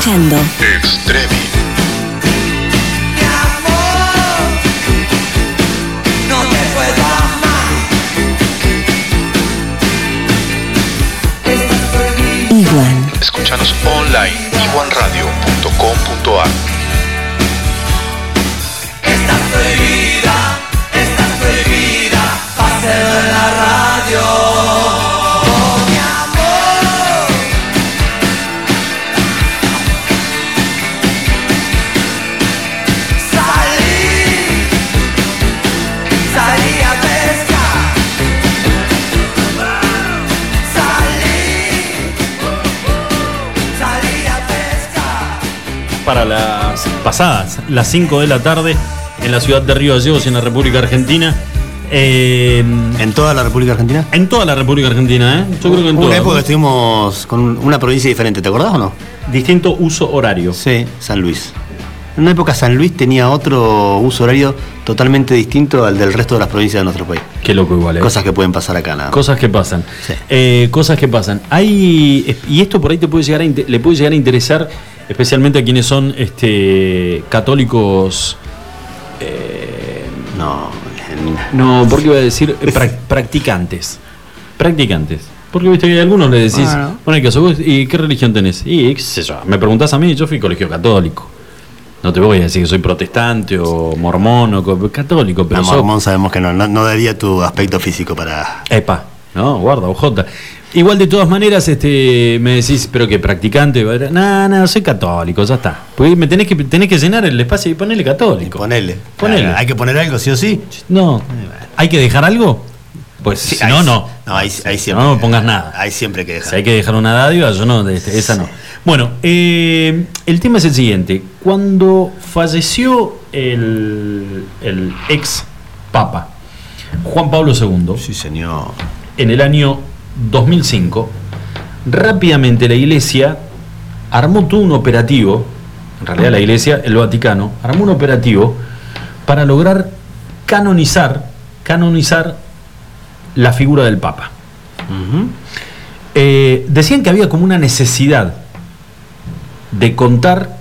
escuchando Extremi. No te puedo amar. Estás prohibida. Iguan. Escúchanos online iguanradio.com.ar pasadas, las 5 de la tarde, en la ciudad de Río Gallegos, en la República Argentina. Eh, ¿En toda la República Argentina? en toda la República Argentina, ¿eh? Yo creo que en Una toda. época estuvimos con una provincia diferente, ¿te acordás o no? Distinto uso horario. Sí, San Luis. En una época San Luis tenía otro uso horario totalmente distinto al del resto de las provincias de nuestro país. Qué loco igual, ¿eh? Cosas que pueden pasar acá, nada. más. Cosas que pasan. Sí. Eh, cosas que pasan. Hay. Y esto por ahí te puede llegar a le puede llegar a interesar, especialmente a quienes son este católicos. No, en- No, porque iba a decir eh, prac- practicantes. Practicantes. Porque viste que a algunos le decís, Bueno. bueno, ¿y qué, vos? ¿y qué religión tenés? Y qué sé yo, me preguntás a mí, yo fui colegio católico. No te voy a decir que soy protestante o mormón o co- católico, pero No, Mormón sabemos que no, no, no daría tu aspecto físico para. Epa, no, guarda, ojota. Igual de todas maneras, este, me decís, pero que practicante, no, no, soy católico, ya está. Porque me tenés que, tenés que llenar el espacio y ponerle católico. Ponele. Ponele. Hay que poner algo, sí o sí. No, ¿hay que dejar algo? Pues Sí, si no, no. No, ahí siempre. No me pongas nada. Ahí siempre que Si dejar. hay que dejar una dádiva, yo no, este, esa no. Bueno, eh, el tema es el siguiente. Cuando falleció el, el ex papa, Juan Pablo II, Sí, señor. En el año 2005, rápidamente la iglesia armó todo un operativo, en realidad la iglesia, el Vaticano, armó un operativo para lograr canonizar, canonizar la figura del Papa. Eh, decían que había como una necesidad de contar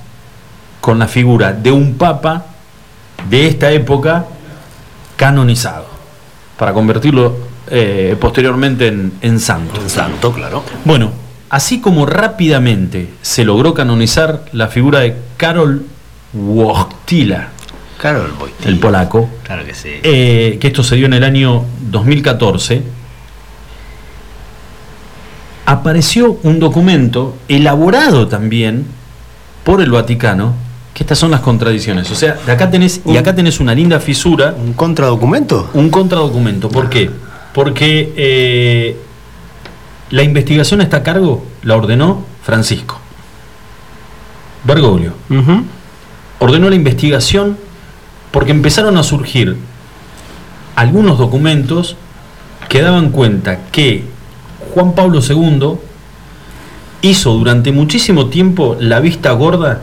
con la figura de un Papa de esta época canonizado, para convertirlo eh, posteriormente en, en santo. Un santo, claro. Bueno, así como rápidamente se logró canonizar la figura de Karol Wojtyla, Carol Wojtyla. el polaco, Claro que sí. eh, que esto se dio en el año 2014, apareció un documento elaborado también por el Vaticano, que estas son las contradicciones. O sea, de acá tenés, y acá tenés una linda fisura, ¿Un contradocumento? un contradocumento. ¿Por qué? Porque eh, la investigación a esta cargo la ordenó Francisco Bergoglio. Ordenó la investigación porque empezaron a surgir algunos documentos que daban cuenta que Juan Pablo II hizo durante muchísimo tiempo la vista gorda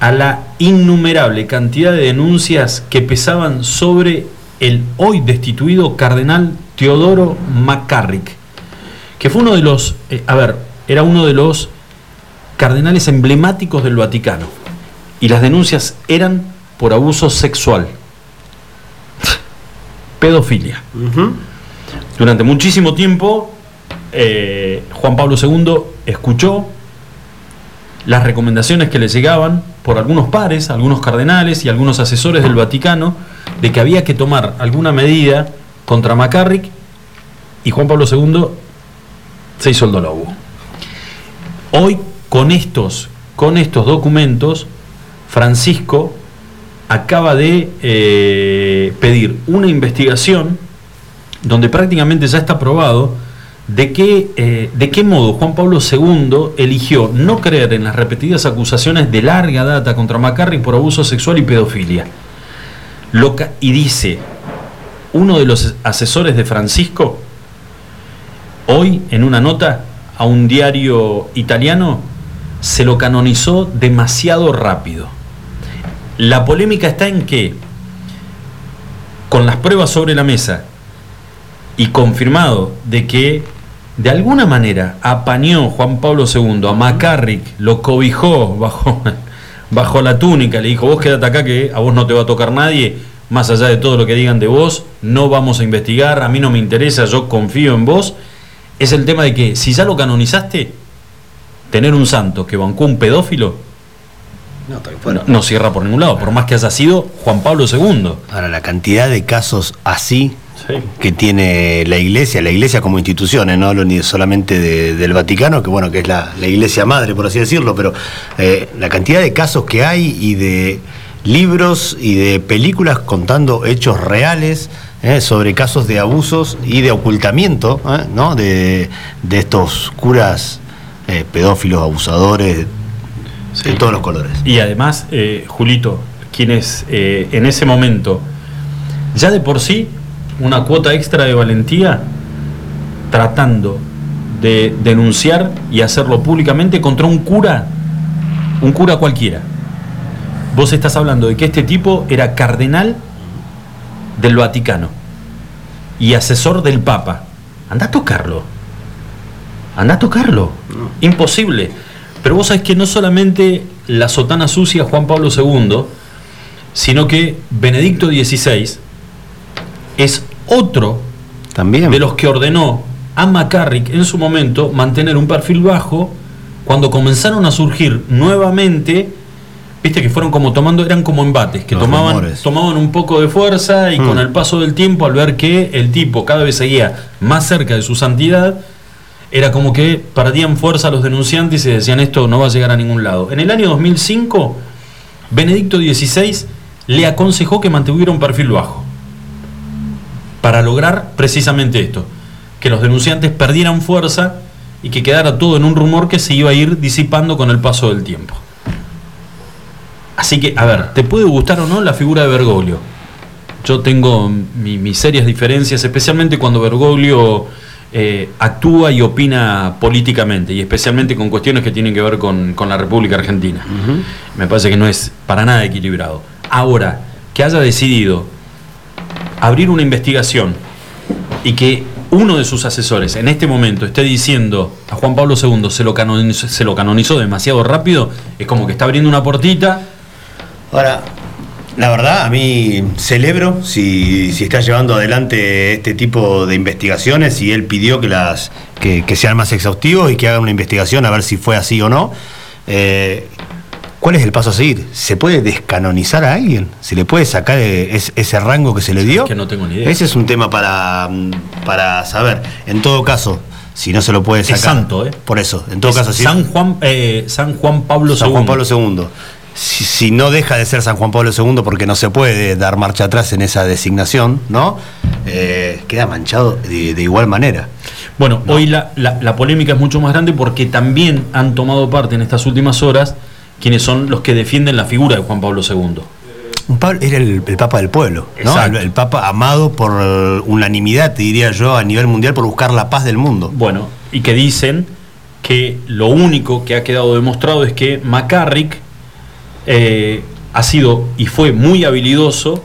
a la innumerable cantidad de denuncias que pesaban sobre el hoy destituido cardenal Teodoro McCarrick, que fue uno de los, eh, a ver, era uno de los cardenales emblemáticos del Vaticano, y las denuncias eran por abuso sexual, pedofilia. Durante muchísimo tiempo, eh, Juan Pablo II escuchó las recomendaciones que le llegaban por algunos pares, algunos cardenales y algunos asesores del Vaticano de que había que tomar alguna medida contra McCarrick y Juan Pablo II se hizo el dolobo. Hoy, con estos, con estos documentos, Francisco acaba de eh, pedir una investigación donde prácticamente ya está probado de qué, eh, de qué modo Juan Pablo II eligió no creer en las repetidas acusaciones de larga data contra McCarrick por abuso sexual y pedofilia. Lo ca- y dice, uno de los asesores de Francisco, hoy en una nota a un diario italiano, se lo canonizó demasiado rápido. La polémica está en que, con las pruebas sobre la mesa y confirmado de que de alguna manera apañó Juan Pablo II a McCarrick, lo cobijó bajo, bajo la túnica, le dijo, vos quédate acá que a vos no te va a tocar nadie, más allá de todo lo que digan de vos, no vamos a investigar, a mí no me interesa, yo confío en vos, es el tema de que si ya lo canonizaste, tener un santo que bancó un pedófilo, no, no cierra por ningún lado, por más que haya sido Juan Pablo II. Ahora, la cantidad de casos así que tiene la iglesia, la iglesia como institución, ¿eh? no hablo ni solamente de- del Vaticano, que bueno, que es la, la iglesia madre, por así decirlo, pero eh, la cantidad de casos que hay y de libros y de películas contando hechos reales ¿eh? sobre casos de abusos y de ocultamiento ¿eh? ¿no? de, de estos curas eh, pedófilos, abusadores, de todos los colores. Y además, Julito, quienes en ese momento, ya de por sí, una cuota extra de valentía, tratando de denunciar y hacerlo públicamente contra un cura, un cura cualquiera. Vos estás hablando de que este tipo era cardenal del Vaticano y asesor del Papa. Anda a tocarlo. Anda a tocarlo. Imposible. Pero vos sabés que no solamente la sotana sucia Juan Pablo II, sino que Benedicto XVI es otro También. de los que ordenó a McCarrick en su momento mantener un perfil bajo cuando comenzaron a surgir nuevamente, viste que fueron como tomando, eran como embates, que Los tomaban, rumores. tomaban un poco de fuerza y Mm. con el paso del tiempo, al ver que el tipo cada vez seguía más cerca de su santidad, era como que perdían fuerza los denunciantes y decían esto no va a llegar a ningún lado. En el año 2005, Benedicto XVI le aconsejó que mantuviera un perfil bajo para lograr precisamente esto, que los denunciantes perdieran fuerza y que quedara todo en un rumor que se iba a ir disipando con el paso del tiempo. Así que, a ver, ¿te puede gustar o no la figura de Bergoglio? Yo tengo mi- mis serias diferencias, especialmente cuando Bergoglio eh, actúa y opina políticamente, y especialmente con cuestiones que tienen que ver con, con la República Argentina. Me parece que no es para nada equilibrado. Ahora, que haya decidido abrir una investigación y que uno de sus asesores en este momento esté diciendo a Juan Pablo II se lo canonizó, se lo canonizó demasiado rápido, es como que está abriendo una portita. Ahora, la verdad, a mí celebro si, si está llevando adelante este tipo de investigaciones y él pidió que las que, que sean más exhaustivos y que hagan una investigación a ver si fue así o no. Eh, ¿Cuál es el paso a seguir? ¿Se puede descanonizar a alguien? ¿Se le puede sacar eh, es- ese rango que se le dio? que no tengo ni idea. Ese es un tema para, mm, para saber. En todo caso, si no se lo puede Es sacar. santo, ¿eh? Por eso, en todo Es caso, si San Juan, eh, San Juan Pablo San II. Juan Pablo II. Si, si no deja de ser San Juan Pablo II porque no se puede dar marcha atrás en esa designación, ¿no? Eh, queda manchado de, de igual manera. Bueno, hoy la, la- la polémica es mucho más grande porque también han tomado parte en estas últimas horas quienes son los que defienden la figura de Juan Pablo II. Era el, el Papa del pueblo. El, el Papa amado por unanimidad, te diría yo, a nivel mundial por buscar la paz del mundo. Bueno, y que dicen que lo único que ha quedado demostrado es que McCarrick eh, ha sido y fue muy habilidoso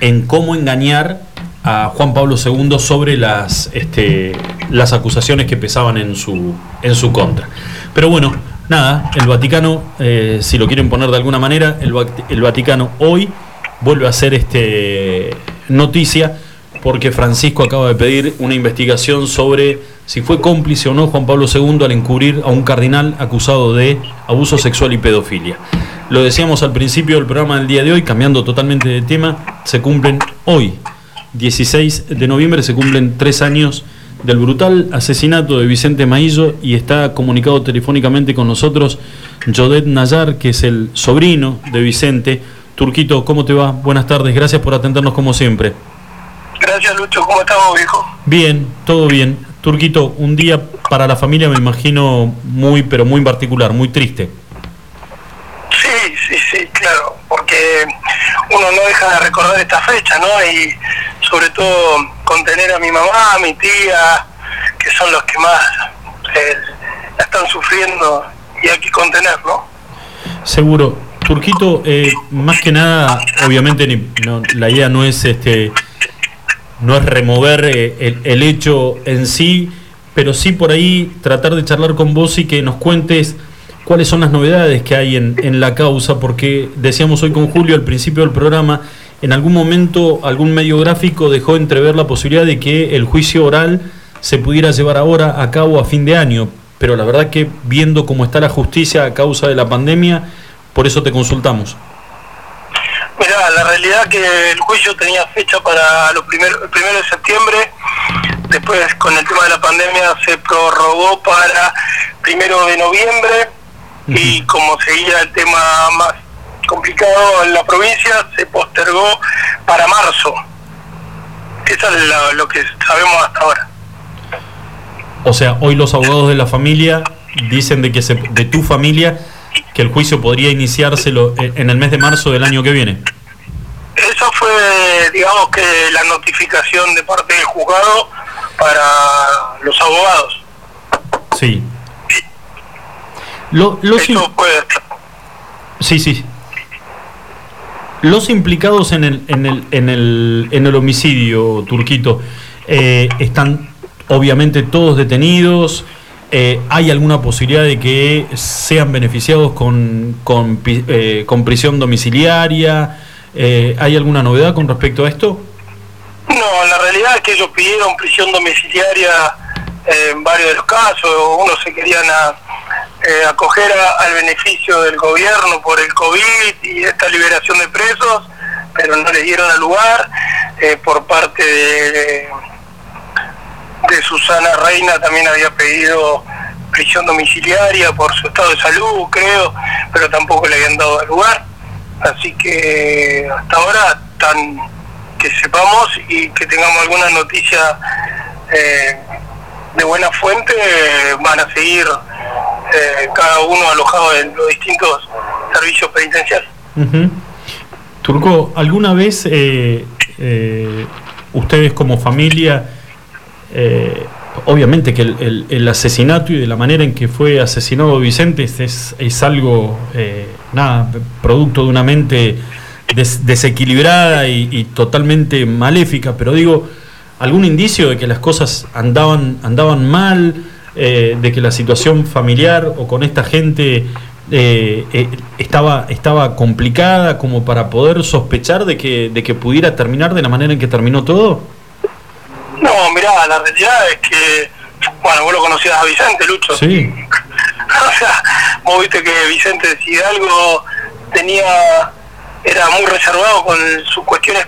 en cómo engañar a Juan Pablo II sobre las, este, las acusaciones que pesaban en su, en su contra. Pero bueno, nada, el Vaticano, eh, si lo quieren poner de alguna manera, el, el Vaticano hoy vuelve a hacer este, noticia porque Francisco acaba de pedir una investigación sobre si fue cómplice o no Juan Pablo II al encubrir a un cardinal acusado de abuso sexual y pedofilia. Lo decíamos al principio del programa del día de hoy, cambiando totalmente de tema, se cumplen hoy, 16 de noviembre, se cumplen tres años del brutal asesinato de Vicente Maillo y está comunicado telefónicamente con nosotros Jodet Nayar, que es el sobrino de Vicente. Turquito, ¿cómo te va? Buenas tardes, gracias por atendernos como siempre. Gracias, Lucho. ¿Cómo estamos, viejo? Bien, todo bien. Turquito, un día para la familia me imagino muy, pero muy particular, muy triste. Sí, sí, sí, claro. Porque uno no deja de recordar esta fecha, ¿no? Y sobre todo contener a mi mamá, a mi tía, que son los que más eh, la están sufriendo y hay que contener, ¿no? Seguro. Turquito, eh, más que nada, obviamente ni- no, la idea no es este no es remover eh, el, hecho en sí, pero sí por ahí tratar de charlar con vos y que nos cuentes cuáles son las novedades que hay en, en la causa, porque decíamos hoy con Julio al principio del programa, en algún momento algún medio gráfico dejó entrever la posibilidad de que el juicio oral se pudiera llevar ahora a cabo a fin de año, pero la verdad que viendo cómo está la justicia a causa de la pandemia, por eso te consultamos. Mirá, la realidad que el juicio tenía fecha para los primer- el primero de septiembre, después con el tema de la pandemia se prorrogó para primero de noviembre y como seguía el tema más complicado en la provincia, se postergó para marzo. Eso es lo, lo que sabemos hasta ahora. O sea, hoy los abogados de la familia dicen de que se, de tu familia que el juicio podría iniciárselo en en el mes de marzo del año que viene. Eso fue, digamos que la notificación de parte del juzgado para los abogados. Sí. Lo- los Eso fue sí, sí. Los implicados en el, en el, en el, en el homicidio, Turquito, eh, están obviamente todos detenidos. Eh, ¿Hay alguna posibilidad de que sean beneficiados con, con, eh, con prisión domiciliaria? Eh, ¿Hay alguna novedad con respecto a esto? No, la realidad es que ellos pidieron prisión domiciliaria eh, en varios de los casos, unos se querían a- eh, acoger a- al beneficio del gobierno por el COVID y esta liberación de presos, pero no les dieron al lugar. Por parte de, Susana Reina también había pedido prisión domiciliaria por su estado de salud, creo, pero tampoco le habían dado lugar. Así que hasta ahora están que sepamos y que tengamos alguna noticia eh, de buena fuente, van a seguir eh, cada uno alojado en los distintos servicios penitenciarios. Turco, ¿alguna vez eh, eh, ustedes como familia, eh, obviamente que el, asesinato y de la manera en que fue asesinado Vicente es, algo, eh, nada, producto de una mente des- desequilibrada y, totalmente maléfica, pero digo, ¿algún indicio de que las cosas andaban, andaban mal, eh, de que la situación familiar o con esta gente estaba, estaba complicada como para poder sospechar de que, de que pudiera terminar de la manera en que terminó todo? Mirá, la realidad es que, bueno, vos lo conocías a Vicente, Lucho. Sí. o sea, vos viste que Vicente Hidalgo tenía, era muy reservado con sus cuestiones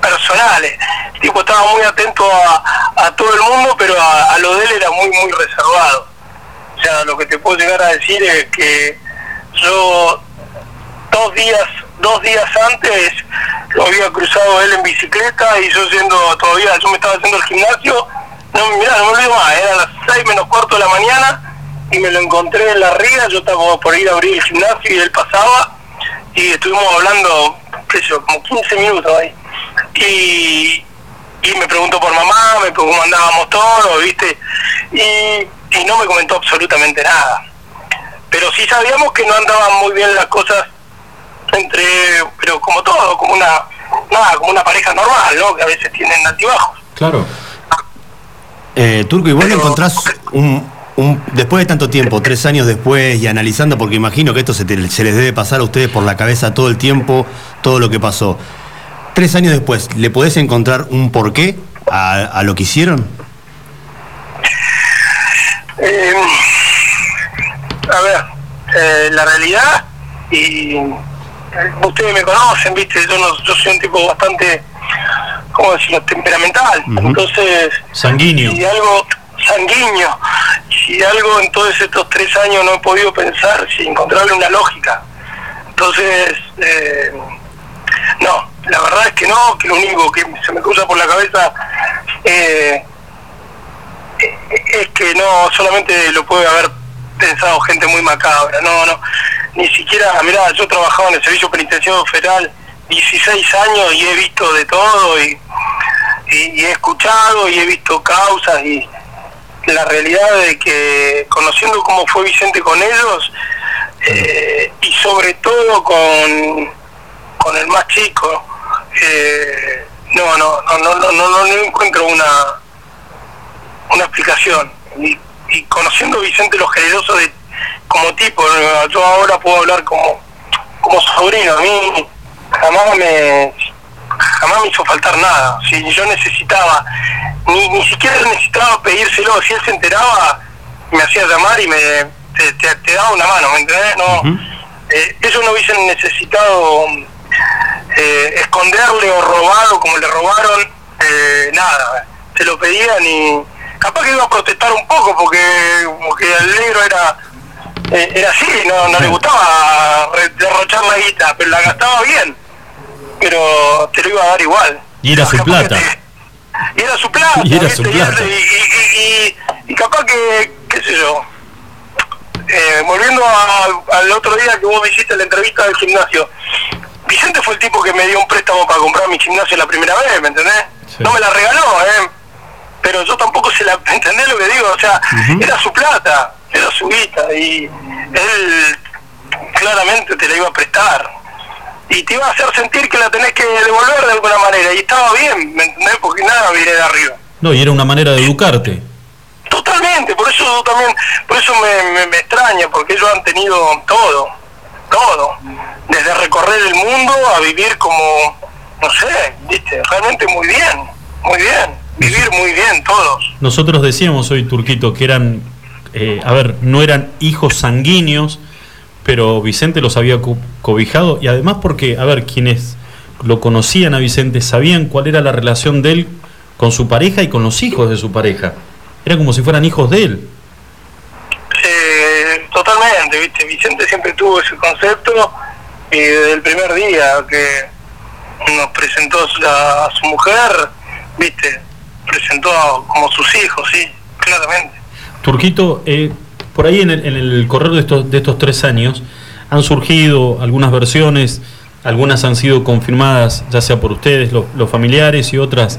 personales. El tipo estaba muy atento a, a todo el mundo, pero a, a lo de él era muy, muy reservado. O sea, lo que te puedo llegar a decir es que yo dos días, dos días antes lo había cruzado él en bicicleta y yo siendo todavía, yo me estaba haciendo el gimnasio, no, mirá, no me olvido más, eran las seis menos cuarto de la mañana y me lo encontré en la ría, yo estaba por ir a abrir el gimnasio y él pasaba y estuvimos hablando, qué sé yo, como 15 minutos ahí. Y, y me preguntó por mamá, me preguntó cómo andábamos todos, ¿viste? Y, y no me comentó absolutamente nada. Pero sí sabíamos que no andaban muy bien las cosas entre, pero como todo, como una, nada, como una pareja normal, ¿no? Que a veces tienen altibajos. Claro. Eh, Turco, ¿y vos le encontrás un, un- después de tanto tiempo, tres años después y analizando, porque imagino que esto se, te- se les debe pasar a ustedes por la cabeza todo el tiempo, todo lo que pasó. Tres años después, ¿le podés encontrar un porqué a, a lo que hicieron? Eh, a ver, eh, la realidad, y ustedes me conocen, viste, yo, no, yo soy un tipo bastante, ¿cómo decirlo?, temperamental. Entonces, Sanguíneo. si algo sanguíneo, si algo en todos estos tres años no he podido pensar, si encontrarle una lógica. Entonces, eh, no, la verdad es que no, que lo único que se me cruza por la cabeza eh, es que no solamente lo puede haber pensado gente muy macabra, no, no, ni siquiera, mirá, yo he trabajado en el Servicio Penitenciario Federal 16 años y he visto de todo y, he escuchado y he visto causas y la realidad de que conociendo cómo fue Vicente con ellos eh, y sobre todo con, con el más chico, eh, no, no, no, no, no, no, no encuentro una una explicación. Y conociendo a Vicente lo generoso de, como tipo, yo ahora puedo hablar como, como sobrino, a mí jamás me jamás me hizo faltar nada, si yo necesitaba, ni, ni siquiera necesitaba pedírselo, si él se enteraba, me hacía llamar y me te, te- te daba una mano, ¿me entendés? No, eh, ellos no hubiesen necesitado eh, esconderle o robado como le robaron, eh, nada, se lo pedían y capaz que iba a protestar un poco porque, porque el negro era eh, era así, no, no le gustaba derrochar la guita, pero la gastaba bien, pero te lo iba a dar igual. Y era su que plata. te- y era su plata, Y era su Y plata. Y, y- y- y capaz que, qué sé yo, eh, volviendo a- al otro día que vos me hiciste la entrevista del gimnasio, Vicente fue el tipo que me dio un préstamo para comprar mi gimnasio la primera vez, ¿me entendés? Sí. No me la regaló, ¿eh? Pero yo tampoco se la... ¿Entendés lo que digo? O sea, era su plata, era su guita, y él claramente te la iba a prestar. Y te iba a hacer sentir que la tenés que devolver de alguna manera, y estaba bien, ¿me entendés? Porque nada viene de arriba. No, y era una manera de educarte. Totalmente, por eso yo también, por eso me, me, me extraña, porque ellos han tenido todo, todo, desde recorrer el mundo a vivir como, no sé, viste, realmente muy bien, muy bien, vivir muy bien todos. Nosotros decíamos hoy, Turquito, que eran, eh, a ver, no eran hijos sanguíneos, pero Vicente los había co- cobijado y además porque, a ver, quienes lo conocían a Vicente sabían cuál era la relación de él con su pareja y con los hijos de su pareja. Era como si fueran hijos de él. Eh, totalmente, viste, Vicente siempre tuvo ese concepto y desde el primer día que nos presentó a, a su mujer, viste, presentó como sus hijos, sí, claramente. Turquito, eh, por ahí en el, correr de estos, de estos tres años han surgido algunas versiones, algunas han sido confirmadas ya sea por ustedes, los, familiares, y otras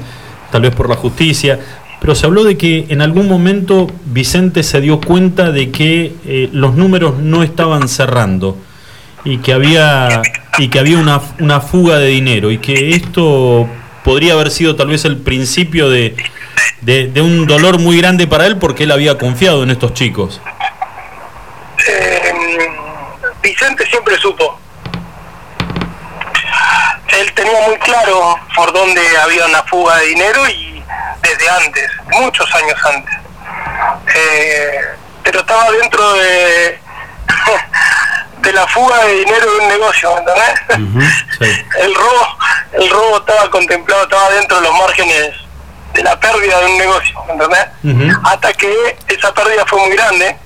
tal vez por la justicia, pero se habló de que en algún momento Vicente se dio cuenta de que eh, los números no estaban cerrando y que había, y que había una fuga de dinero y que esto podría haber sido tal vez el principio de, de, un dolor muy grande para él porque él había confiado en estos chicos. Eh, Vicente siempre supo. Él tenía muy claro por dónde había una fuga de dinero y desde antes, muchos años antes. Eh, pero estaba dentro de, de la fuga de dinero de un negocio, ¿me entendés? Sí. El robo, el robo estaba contemplado, estaba dentro de los márgenes de la pérdida de un negocio, ¿me entendés? Hasta que esa pérdida fue muy grande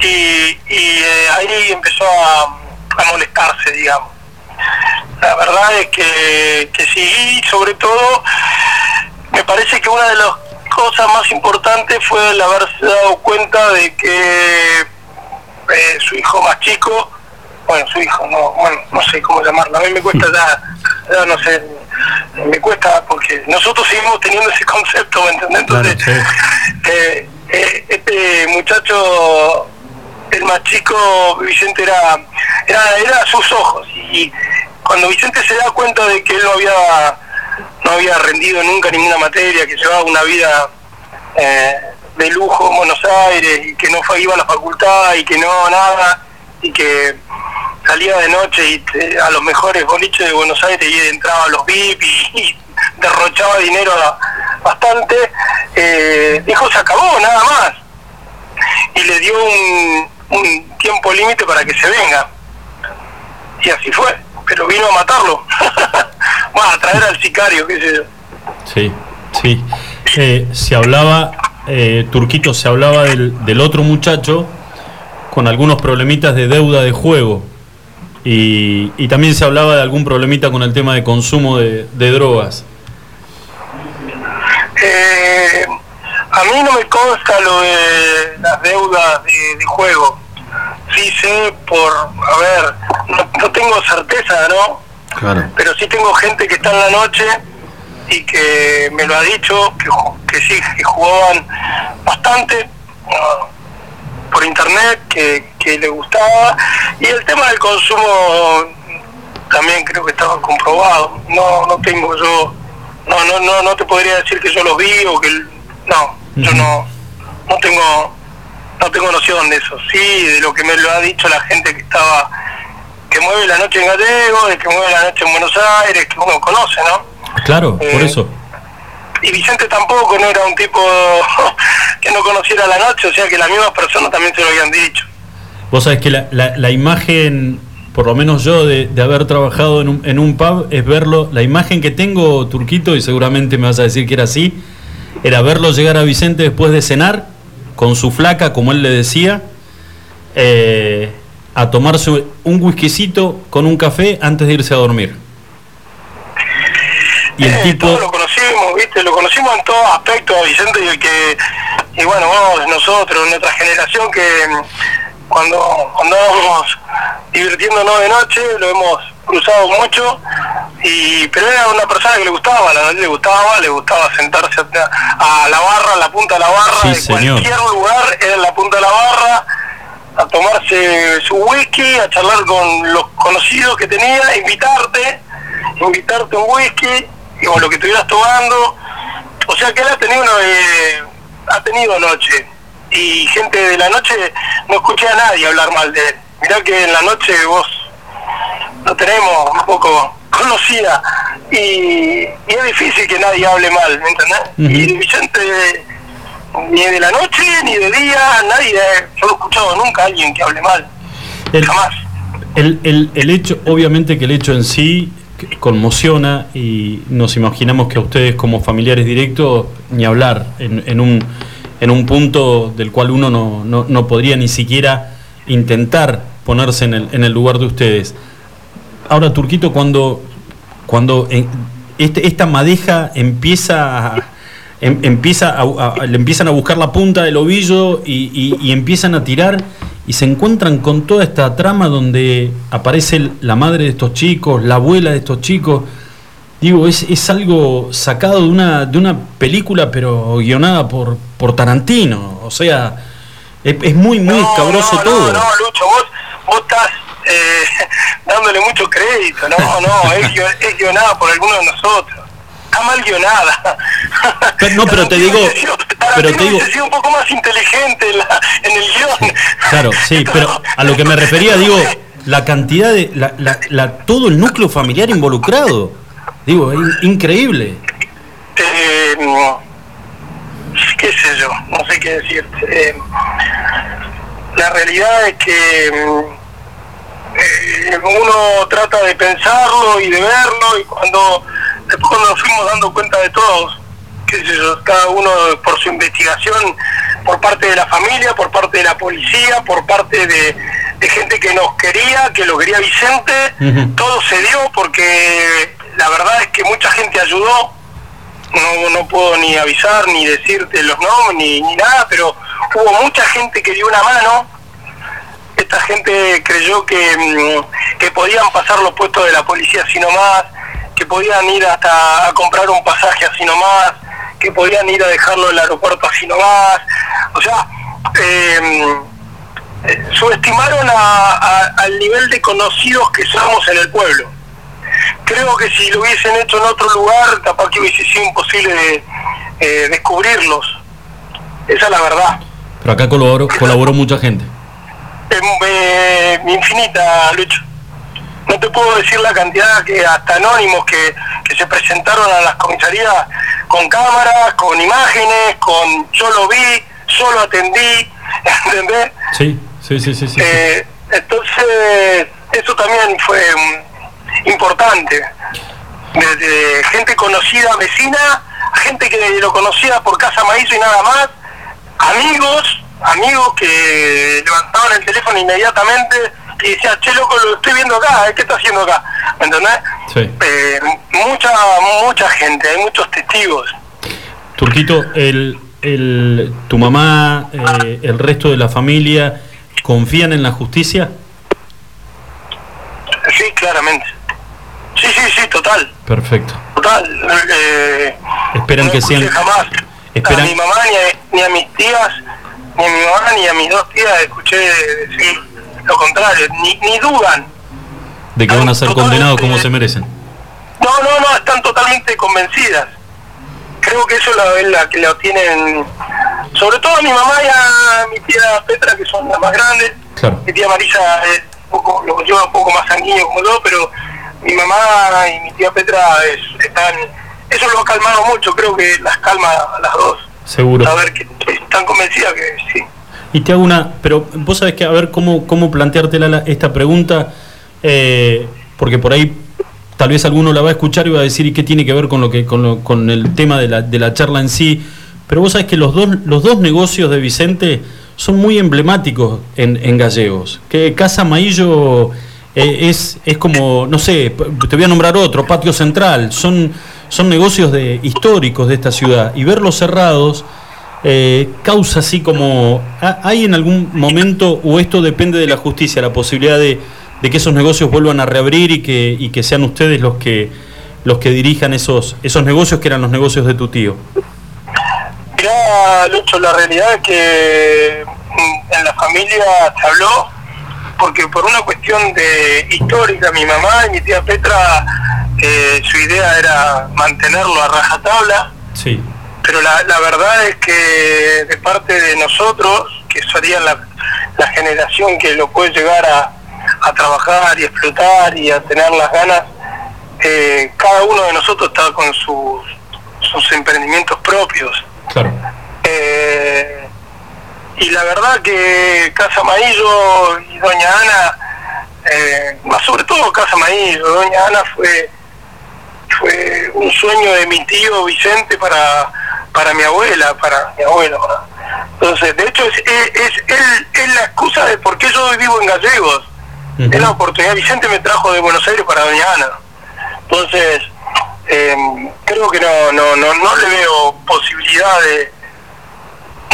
y, y, eh, ahí empezó a, a molestarse, digamos. La verdad es que, que sí, y sobre todo me parece que una de las cosas más importantes fue el haberse dado cuenta de que eh, su hijo más chico, bueno, su hijo, no, bueno, no sé cómo llamarlo, a mí me cuesta ya, ya no sé, me cuesta porque nosotros seguimos teniendo ese concepto, ¿me entendés? Entonces, eh, eh, este muchacho, el más chico, Vicente era, era, era a sus ojos y cuando Vicente se da cuenta de que él no había no había rendido nunca ninguna materia, que llevaba una vida eh, de lujo en Buenos Aires y que no iba a la facultad y que no nada y que salía de noche y a los mejores boliches de Buenos Aires y entraba a los VIP y, derrochaba dinero bastante, eh, dijo se acabó, nada más. Y le dio un, un tiempo límite para que se venga. Y así fue, pero vino a matarlo. Va a traer al sicario, qué sé yo. Sí, sí. Eh, se hablaba, eh, Turquito, se hablaba del, del otro muchacho con algunos problemitas de deuda de juego. Y, y también se hablaba de algún problemita con el tema de consumo de, de drogas. Eh, a mí no me consta lo de las deudas de, de juego. Sí sé por, a ver, no, no tengo certeza, ¿no? Claro. Pero sí tengo gente que está en la noche y que me lo ha dicho, que, que sí, que jugaban bastante ah, por internet, que, que le gustaba. Y el tema del consumo también creo que estaba comprobado. No, no tengo yo, no, no, no, no te podría decir que yo los vi o que, no, yo no, no tengo no tengo noción de eso. Sí, de lo que me lo ha dicho la gente que estaba que mueve la noche en Gallego, de que mueve la noche en Buenos Aires, que uno conoce, ¿no? Claro, por Eh, eso. Y Vicente tampoco, no era un tipo que no conociera la noche, o sea que las mismas personas también se lo habían dicho. Vos sabés que la, la- la imagen, por lo menos yo, de, de haber trabajado en un, en un pub, es verlo. La imagen que tengo, Turquito, y seguramente me vas a decir que era así, era verlo llegar a Vicente después de cenar, con su flaca, como él le decía, eh, a tomarse un whiskycito con un café antes de irse a dormir. Y el Eh, tipo. todos lo conocimos, ¿viste? Lo conocimos en todos aspectos Vicente y el que, y bueno, vos, nosotros, nuestra generación que mm, cuando andábamos divirtiéndonos de noche, lo hemos cruzado mucho, y pero era una persona que le gustaba, la noche le gustaba, le gustaba sentarse a, a la barra, a la punta de la barra, Sí, de señor. cualquier lugar, era en la punta de la barra, a tomarse su whisky, a charlar con los conocidos que tenía, invitarte, invitarte un whisky, o lo que estuvieras tomando. O sea que él ha tenido, eh, ha tenido noche. Y gente de la noche, no escuché a nadie hablar mal de él. Mirá que en la noche vos lo tenemos un poco conocida y, y es difícil que nadie hable mal, ¿me entendés? Y Vicente, ni de la noche ni de día, nadie, yo no he escuchado nunca a alguien que hable mal, el- jamás. El, el- el hecho, obviamente que el hecho en sí conmociona y nos imaginamos que a ustedes como familiares directos, ni hablar, en, en un, en un punto del cual uno no, no- no podría ni siquiera intentar ponerse en el, en el lugar de ustedes. Ahora, Turquito, cuando, cuando eh, este- esta madeja empieza a, em- empieza a, le empiezan a buscar la punta del ovillo y- y empiezan a tirar y se encuentran con toda esta trama donde aparece la madre de estos chicos, la abuela de estos chicos. Digo, es, es algo sacado de una, de una película, pero guionada por, por Tarantino. O sea, es, es muy, muy No, escabroso no, todo. No, no, Lucho, vos, vos estás eh, dándole mucho crédito, no, no, es guionada por alguno de nosotros. Está mal guionada. Pero- no, pero te digo- pero te digo- un poco más inteligente en, el guion. Claro, sí, pero a lo que me refería, digo, la cantidad de. La, la- la- todo el núcleo familiar involucrado. Digo, es in- increíble. Eh, qué sé yo, no sé qué decirte. Eh, la realidad es que eh, uno trata de pensarlo y de verlo y cuando después nos fuimos dando cuenta de todos, qué sé yo, cada uno por su investigación, por parte de la familia, por parte de la policía, por parte de, de gente que nos quería, que lo quería Vicente, todo se dio porque la verdad es que mucha gente ayudó, no, no puedo ni avisar ni decirte los nombres ni, ni nada, pero hubo mucha gente que dio una mano. Esta gente creyó que, mm, que podían pasar los puestos de la policía así nomás, que podían ir hasta a comprar un pasaje así nomás, que podían ir a dejarlo en el aeropuerto así nomás. O sea, eh, eh, subestimaron a- a- al nivel de conocidos que somos en el pueblo creo que si lo hubiesen hecho en otro lugar, capaz que hubiese sido imposible de, eh, descubrirlos. Esa es la verdad. Pero acá colaboró, colaboró mucha gente. Eh, eh, infinita, Lucho. No te puedo decir la cantidad que hasta anónimos que, que se presentaron a las comisarías con cámaras, con imágenes, con yo lo vi, solo atendí, ¿entendés? Sí, sí, sí, sí. sí. Eh, entonces, eso también fue mm, importante. Desde gente conocida, vecina, gente que lo conocía por Casa Maíz y nada más, amigos, amigos que levantaban el teléfono inmediatamente y decían, che, loco, lo estoy viendo acá, ¿eh? ¿qué está haciendo acá? ¿Me entendés? Sí. Eh, mucha, mucha gente, hay muchos testigos. Turquito, el, el, tu mamá, eh, el resto de la familia, ¿confían en la justicia? Sí, claramente. Sí, sí, sí, total. Perfecto. Total. eh, Esperan no que sean- jamás esperan- a mi mamá ni a, ni a mis tías, ni a mi mamá ni a mis dos tías escuché decir lo contrario, ni, ni dudan. De que van a ser condenados como se merecen. No, no, no, están totalmente convencidas. Creo que eso es la que lo tienen sobre todo a mi mamá y a mi tía Petra, que son las más grandes. Claro. Mi tía Marisa es un poco, lo lleva un poco más sanguíneo como yo, pero mi mamá y mi tía Petra es- están, eso lo ha calmado mucho, creo que las calma a las dos. Seguro. Saber que están convencidas que sí. Y te hago una, pero vos sabés que a ver cómo, cómo planteártela la- esta pregunta, eh, porque por ahí tal vez alguno la va a escuchar y va a decir qué tiene que ver con lo que con, lo- con el tema de la, de la charla en sí. Pero vos sabés que los dos, los dos negocios de Vicente son muy emblemáticos en, en Gallegos. Que Casa Maillo eh, es, es como, no sé, te voy a nombrar otro, Patio Central, son, son negocios de, históricos de esta ciudad. Y verlos cerrados eh, causa así como, ¿ha- ¿hay en algún momento, o esto depende de la justicia, la posibilidad de, de que esos negocios vuelvan a reabrir y que, y que sean ustedes los que, los que dirijan esos, esos negocios que eran los negocios de tu tío? Mirá, Lucho, la realidad es que mm, en la familia se habló, porque por una cuestión de histórica, mi mamá y mi tía Petra, eh, su idea era mantenerlo a rajatabla, Sí, pero la, la verdad es que de parte de nosotros, que sería la, la generación que lo puede llegar a, a trabajar y explotar y a tener las ganas, eh, cada uno de nosotros está con sus, sus emprendimientos propios. claro. Eh, y la verdad que Casa Maillo y Doña Ana, eh, más sobre todo Casa Maillo, Doña Ana fue fue un sueño de mi tío Vicente para para mi abuela, para mi abuelo. Entonces, de hecho, es, es, es, él- es la excusa de por qué yo hoy vivo en Gallegos. Es la oportunidad. Vicente me trajo de Buenos Aires para Doña Ana. Entonces, eh, creo que no, no, no, no le veo posibilidad de,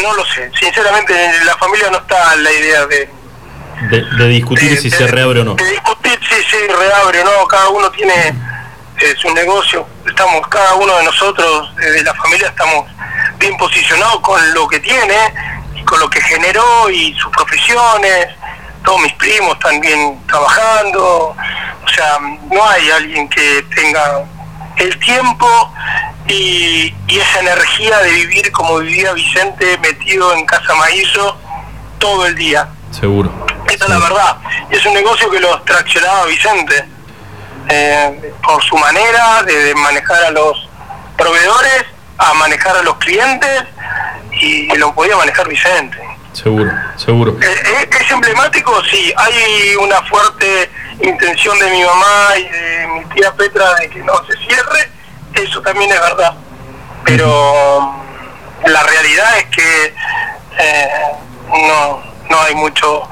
no lo sé, sinceramente en la familia no está la idea de, De, de discutir si se reabre o no. de discutir si se reabre o no, cada uno tiene eh, su negocio, estamos, cada uno de nosotros eh, de la familia estamos bien posicionados con lo que tiene y con lo que generó y sus profesiones, todos mis primos están bien trabajando, o sea, no hay alguien que tenga el tiempo y, y esa energía de vivir como vivía Vicente metido en Casa Maízo todo el día. Seguro. Esa es la verdad. Y es un negocio que lo traccionaba Vicente eh, por su manera de, de manejar a los proveedores, a manejar a los clientes y lo podía manejar Vicente. Seguro, seguro. Eh, eh, ¿Es emblemático? Sí, hay una fuerte intención de mi mamá y de mi tía Petra de que no se cierre, eso también es verdad. Pero la realidad es que eh, no, no hay mucho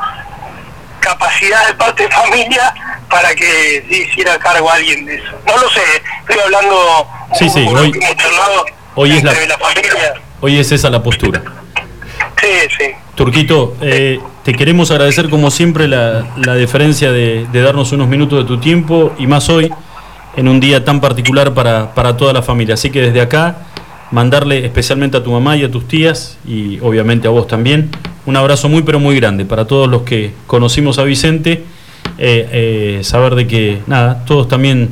capacidad de parte de familia para que se hiciera cargo alguien de eso. No lo sé, estoy hablando Sí, sí, hoy- hoy es la familia. Hoy es esa la postura. Sí, sí. Turquito, eh, te queremos agradecer como siempre la, la deferencia de, de darnos unos minutos de tu tiempo y más hoy en un día tan particular para, para toda la familia. Así que desde acá, mandarle especialmente a tu mamá y a tus tías y obviamente a vos también un abrazo muy pero muy grande para todos los que conocimos a Vicente. eh, eh, saber de que nada, todos también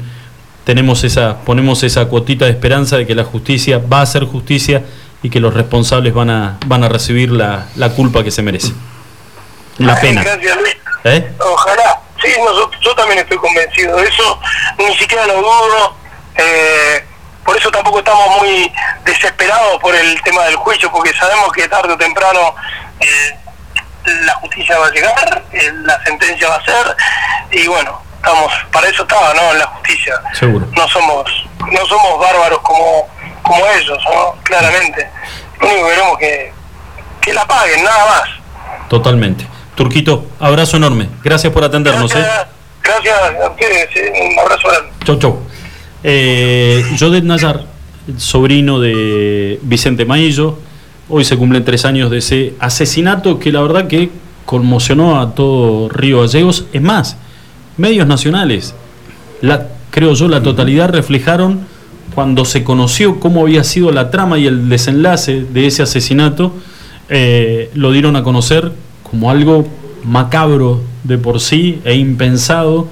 tenemos esa, ponemos esa cuotita de esperanza de que la justicia va a hacer justicia y que los responsables van a, van a recibir la, la culpa que se merece. La pena. Gracias, Luis. ¿Eh? Ojalá. Sí, nosotros, yo también estoy convencido de eso, ni siquiera lo dudo. eh, por eso tampoco estamos muy desesperados por el tema del juicio, porque sabemos que tarde o temprano eh, la justicia va a llegar, eh, la sentencia va a ser, y bueno, estamos para eso estaba, ¿no? La justicia. Seguro. No somos no somos bárbaros como, como ellos, ¿no? Claramente. Lo único que queremos que, que la paguen, nada más. Totalmente. Turquito, abrazo enorme. Gracias por atendernos. ¿eh? Gracias a ustedes, un abrazo grande. Chau, chau. Eh, Jodet Nayar, sobrino de Vicente Maillo, hoy se cumplen tres años de ese asesinato que la verdad que conmocionó a todo Río Gallegos. Es más, medios nacionales, la, creo yo, la totalidad reflejaron cuando se conoció cómo había sido la trama y el desenlace de ese asesinato, eh, lo dieron a conocer como algo macabro de por sí e impensado,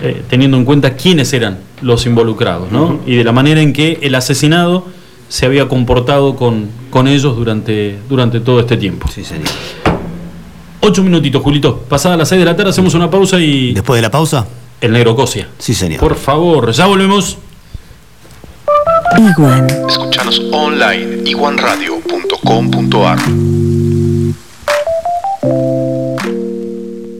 eh, teniendo en cuenta quiénes eran los involucrados, ¿no? Y de la manera en que el asesinado se había comportado con, con ellos durante, durante todo este tiempo. Sí, señor. Ocho minutitos, Julito. Pasada las seis de la tarde hacemos una pausa y Después de la pausa, el negro Cosia. sí, señor. Por favor, ya volvemos. Iguan. Escuchanos online iguanradio.com.ar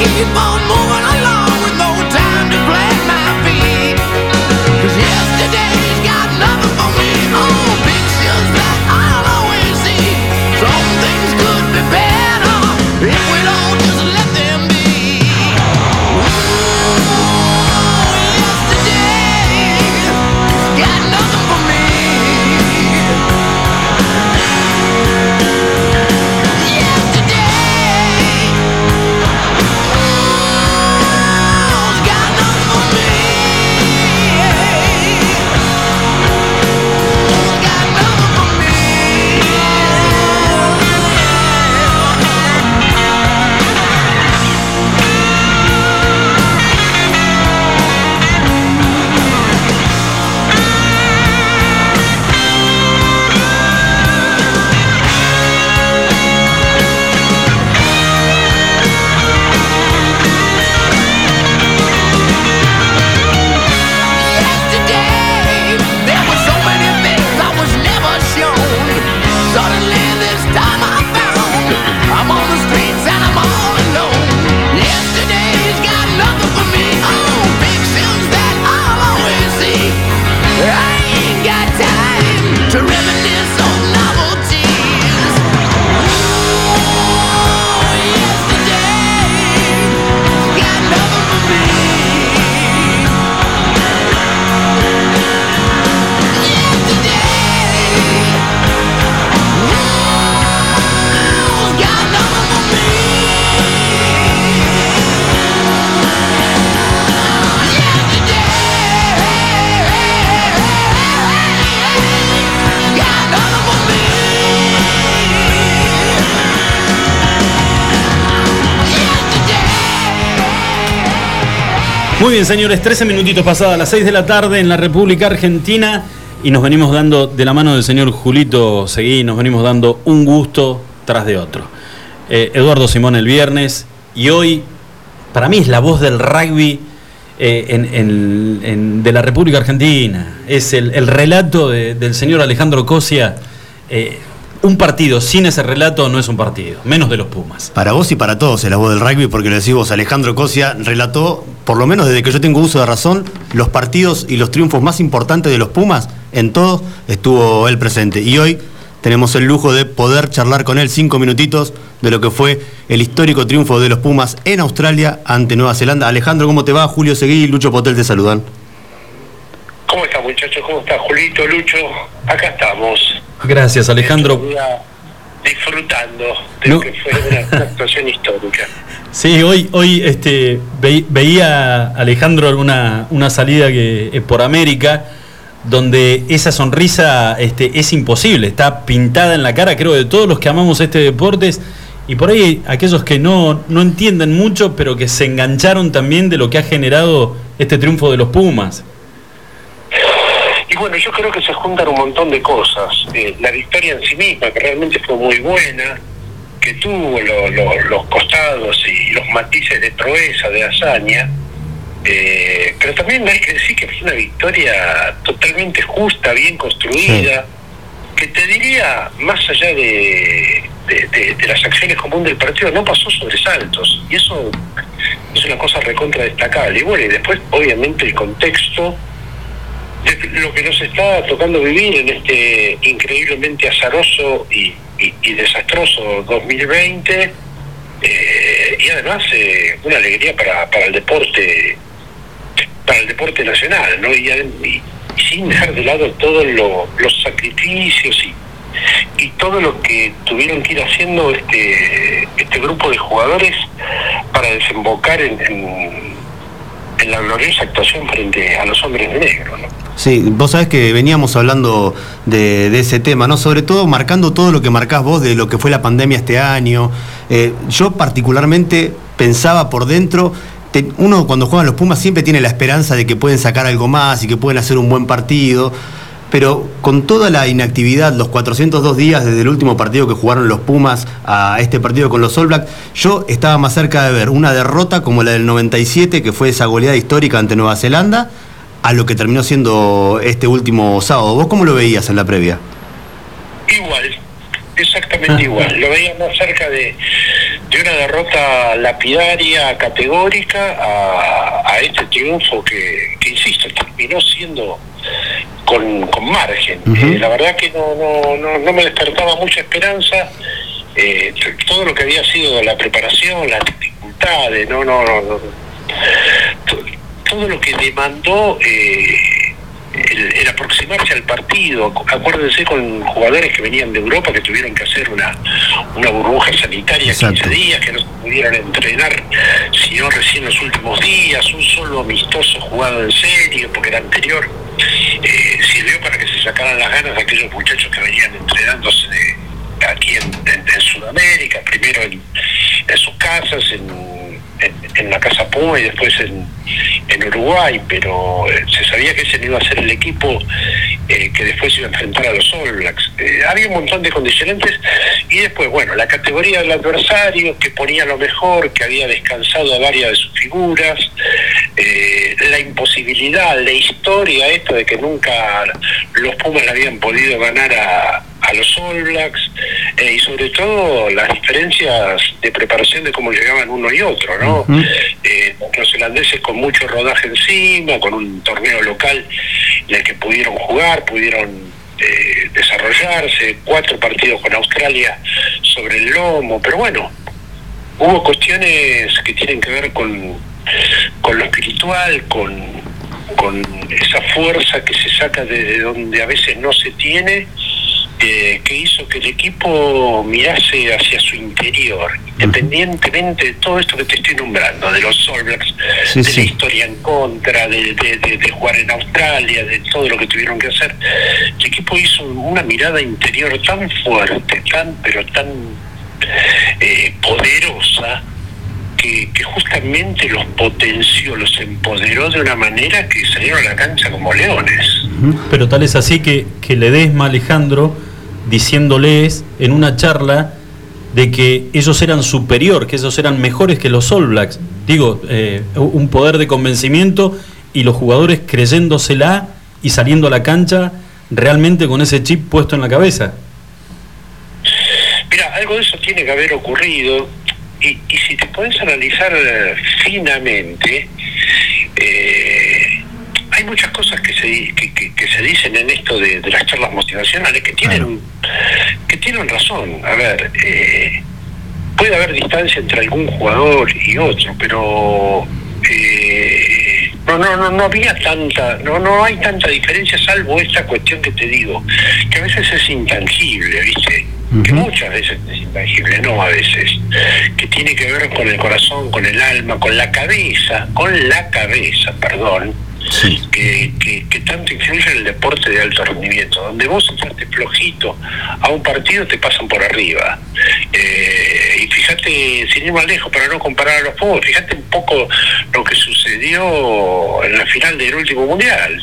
keep on señores, 13 minutitos pasadas las 6 de la tarde en la República Argentina y nos venimos dando, de la mano del señor Julito Seguí, nos venimos dando un gusto tras de otro. Eh, Eduardo Simón el viernes y hoy, para mí es la voz del rugby eh, en- en- de la República Argentina. Es el, el relato de- del señor Alejandro Cosia. eh, un partido sin ese relato no es un partido, menos de los Pumas. Para vos y para todos es la voz del rugby, porque lo decís vos, Alejandro Cosia relató, por lo menos desde que yo tengo uso de razón, los partidos y los triunfos más importantes de los Pumas, en todos estuvo él presente. Y hoy tenemos el lujo de poder charlar con él cinco minutitos de lo que fue el histórico triunfo de los Pumas en Australia ante Nueva Zelanda. Alejandro, ¿cómo te va? Julio Seguí y Lucho Potel te saludan. ¿Cómo está muchachos? ¿Cómo está Julito, Lucho? Acá estamos. Gracias, Alejandro. Disfrutando de No. lo que fue una, una actuación histórica. Sí, hoy, hoy este, ve- veía Alejandro una, una salida que, eh, por América donde esa sonrisa este, es imposible, está pintada en la cara, creo, de todos los que amamos este deporte y por ahí aquellos que no, no entienden mucho, pero que se engancharon también de lo que ha generado este triunfo de los Pumas. Y bueno, yo creo que se juntan un montón de cosas. Eh, la victoria en sí misma, que realmente fue muy buena, que tuvo lo- lo- los costados y los matices de proeza, de hazaña, eh, pero también hay que decir que fue una victoria totalmente justa, bien construida, que te diría, más allá de, de- de- de las acciones comunes del partido, no pasó sobresaltos. Y eso es una cosa recontra destacable. Y bueno, y después, obviamente, el contexto lo que nos está tocando vivir en este increíblemente azaroso y, y- y desastroso 2020 eh, y además eh, una alegría para, para el deporte para el deporte nacional ¿no? y, sin dejar de lado todos lo- los sacrificios y, y todo lo que tuvieron que ir haciendo este este grupo de jugadores para desembocar en- en la gloriosa actuación frente a los hombres de negro. Sí, vos sabés que veníamos hablando de, ese tema, ¿no? Sobre todo marcando todo lo que marcás vos de lo que fue la pandemia este año. Eh, yo particularmente pensaba por dentro, uno cuando juegan los Pumas siempre tiene la esperanza de que pueden sacar algo más y que pueden hacer un buen partido. Pero con toda la inactividad, los 402 días desde el último partido que jugaron los Pumas a este partido con los All Blacks, yo estaba más cerca de ver una derrota como la del 97, que fue esa goleada histórica ante Nueva Zelanda, a lo que terminó siendo este último sábado. ¿Vos cómo lo veías en la previa? Igual, exactamente igual. Lo veía más cerca de, de una derrota lapidaria, categórica, a, a este triunfo que, que, insisto, terminó siendo con, con margen. Eh, la verdad que no, no, no, no me despertaba mucha esperanza. eh, todo lo que había sido la preparación, las dificultades, no, no, no, no. To- todo lo que demandó eh, el, el aproximarse al partido. Acu- Acuérdense con jugadores que venían de Europa que tuvieron que hacer una, una burbuja sanitaria Exacto. 15 días, que no se pudieron entrenar sino recién los últimos días, un solo amistoso jugado en serio, porque el anterior eh, sirvió para que se sacaran las ganas de aquellos muchachos que venían entrenándose aquí en, en- en Sudamérica, primero en, en sus casas, en, en- la Casa Puma y después en, en Uruguay, pero eh, se sabía que ese no iba a ser el equipo eh, que después iba a enfrentar a los All Blacks. Eh, había un montón de condicionantes y después, bueno, la categoría del adversario que ponía lo mejor, que había descansado a varias de sus figuras, eh, la imposibilidad, la historia esto de que nunca los Pumas le habían podido ganar a, a los All Blacks eh, y sobre todo las diferencias de preparación de cómo llegaban uno y otro, ¿no? Eh, los holandeses con mucho rodaje encima, con un torneo local en el que pudieron jugar, pudieron eh, desarrollarse, cuatro partidos con Australia sobre el lomo, pero bueno, hubo cuestiones que tienen que ver con, con lo espiritual, con, con esa fuerza que se saca de donde a veces no se tiene, eh, que hizo que el equipo mirase hacia su interior, independientemente de todo esto que te estoy nombrando, de los All Blacks, Sí, de sí. la historia en contra, de, de- de- de jugar en Australia, de todo lo que tuvieron que hacer. El equipo hizo una mirada interior tan fuerte, tan, pero tan eh, poderosa, que, que justamente los potenció, los empoderó de una manera que salieron a la cancha como leones. Pero tal es así que, que Ledesma, Alejandro, diciéndoles en una charla de que ellos eran superior, que ellos eran mejores que los All Blacks. Digo, eh, un poder de convencimiento y los jugadores creyéndosela y saliendo a la cancha realmente con ese chip puesto en la cabeza. tiene que haber ocurrido, y, si te puedes analizar eh, finamente, eh, muchas cosas que se, que, que- que se dicen en esto de, de las charlas motivacionales que tienen, que tienen razón. A ver, eh, puede haber distancia entre algún jugador y otro, pero eh, no, no, no, no había tanta, no, no hay tanta diferencia salvo esta cuestión que te digo, que a veces es intangible, ¿viste? Que muchas veces es intangible, no a veces, que tiene que ver con el corazón, con el alma, con la cabeza, con la cabeza, perdón, que, que, que tanto influye en el deporte de alto rendimiento. Donde vos entraste flojito a un partido, te pasan por arriba. Eh, y fíjate, sin ir más lejos, para no comparar a los Pumas, fíjate un poco lo que sucedió en la final del último mundial.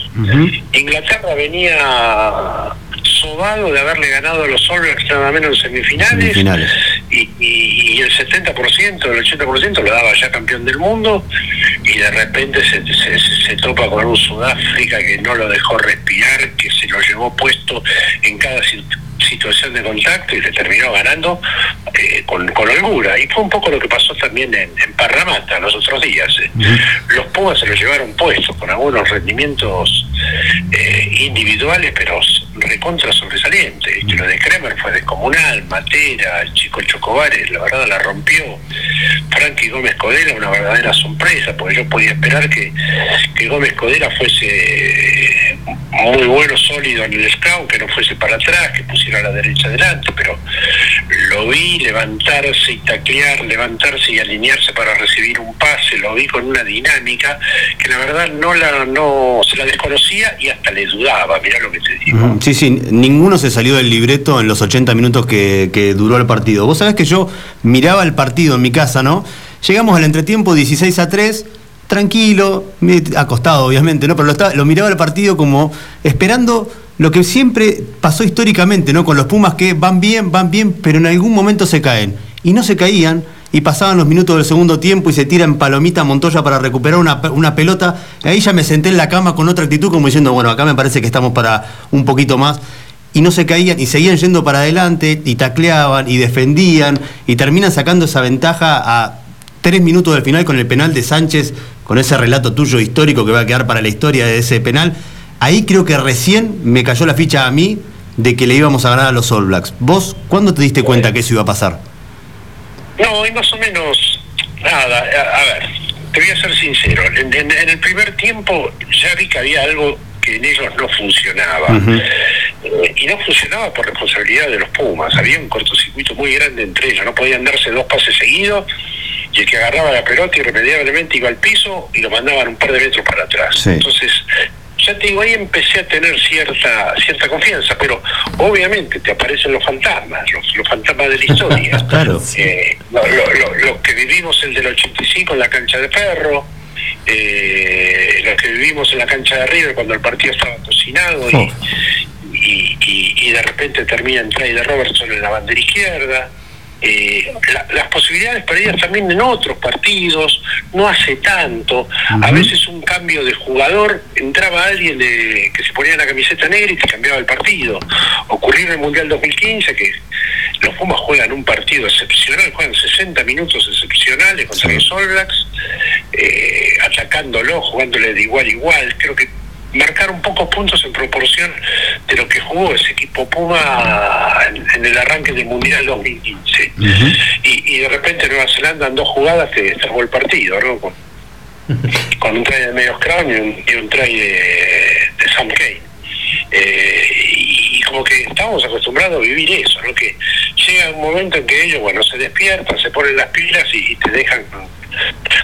Inglaterra venía sobado de haberle ganado a los All Blacks nada menos en semifinales, Semifinales. Y, y- y el 70%, el 80% lo daba ya campeón del mundo y de repente se, se- se topa con un Sudáfrica que no lo dejó respirar, que se lo llevó puesto en cada situación de contacto y le terminó ganando eh, con, con holgura. Y fue un poco lo que pasó también en, en Parramatta los otros días. eh. Los Pumas se lo llevaron puesto con algunos rendimientos eh, individuales, pero recontra sobresalientes. Y Lo de Kremer fue descomunal, Matera, el chico Chocobares, la verdad la rompió. Frankie Gómez Codera, una verdadera sorpresa, porque yo podía esperar que, que Gómez Codera fuese muy bueno, sólido en el scout, que no fuese para atrás, que pusiera a la derecha adelante, pero lo vi levantarse y taclear, levantarse y alinearse para recibir un pase, lo vi con una dinámica que la verdad no la no se la desconocía y hasta le dudaba, mirá lo que te digo. Sí, sí, ninguno se salió del libreto en los 80 minutos que, que duró el partido. Vos sabés que yo miraba el partido en mi casa, ¿no? Llegamos al entretiempo 16 a 3, tranquilo, acostado obviamente, ¿no? Pero lo miraba el partido como esperando lo que siempre pasó históricamente, ¿no? Con los Pumas que van bien, van bien, pero en algún momento se caen. Y no se caían. Y pasaban los minutos del segundo tiempo y se tira en palomita a Montoya para recuperar una, una pelota. Y ahí ya me senté en la cama con otra actitud, como diciendo, bueno, acá me parece que estamos para un poquito más. Y no se caían y seguían yendo para adelante y tacleaban y defendían y terminan sacando esa ventaja a tres minutos del final con el penal de Sánchez, con ese relato tuyo histórico que va a quedar para la historia de ese penal. Ahí creo que recién me cayó la ficha a mí de que le íbamos a ganar a los All Blacks. ¿Vos cuándo te diste cuenta que eso iba a pasar? No, y más o menos nada. A, a ver, te voy a ser sincero. En, en- en el primer tiempo ya vi que había algo que en ellos no funcionaba. Eh, y no funcionaba por responsabilidad de los Pumas. Había un cortocircuito muy grande entre ellos. No podían darse dos pases seguidos y el que agarraba la pelota irremediablemente iba al piso y lo mandaban un par de metros para atrás. Sí. Entonces, ya te digo, ahí empecé a tener cierta cierta confianza, pero obviamente te aparecen los fantasmas, los, los fantasmas de la historia. Claro. Eh, lo, lo- lo- lo que vivimos el del 85 en la cancha de Perro, eh, lo que vivimos en la cancha de River cuando el partido estaba cocinado y, y, y- y de repente termina en try de Robertson en la bandera izquierda. Eh, la- las posibilidades perdidas también en otros partidos, no hace tanto. A veces un cambio de jugador, entraba alguien de- que se ponía la camiseta negra y te cambiaba el partido. Ocurrió en el Mundial 2015 que los Pumas juegan un partido excepcional, juegan 60 minutos excepcionales contra los All Blacks, eh, atacándolo, jugándole de igual a igual. Creo que marcaron pocos puntos en proporción de lo que jugó ese equipo Puma en, el arranque del Mundial 2015. y, y de repente Nueva Zelanda en dos jugadas te salvó el partido, ¿no? Con, con un try de medio Crown y un, y un try de, de Sam Kane. Eh, y, y como que estamos acostumbrados a vivir eso, ¿no? Que llega un momento en que ellos, bueno, se despiertan, se ponen las pilas y, y te dejan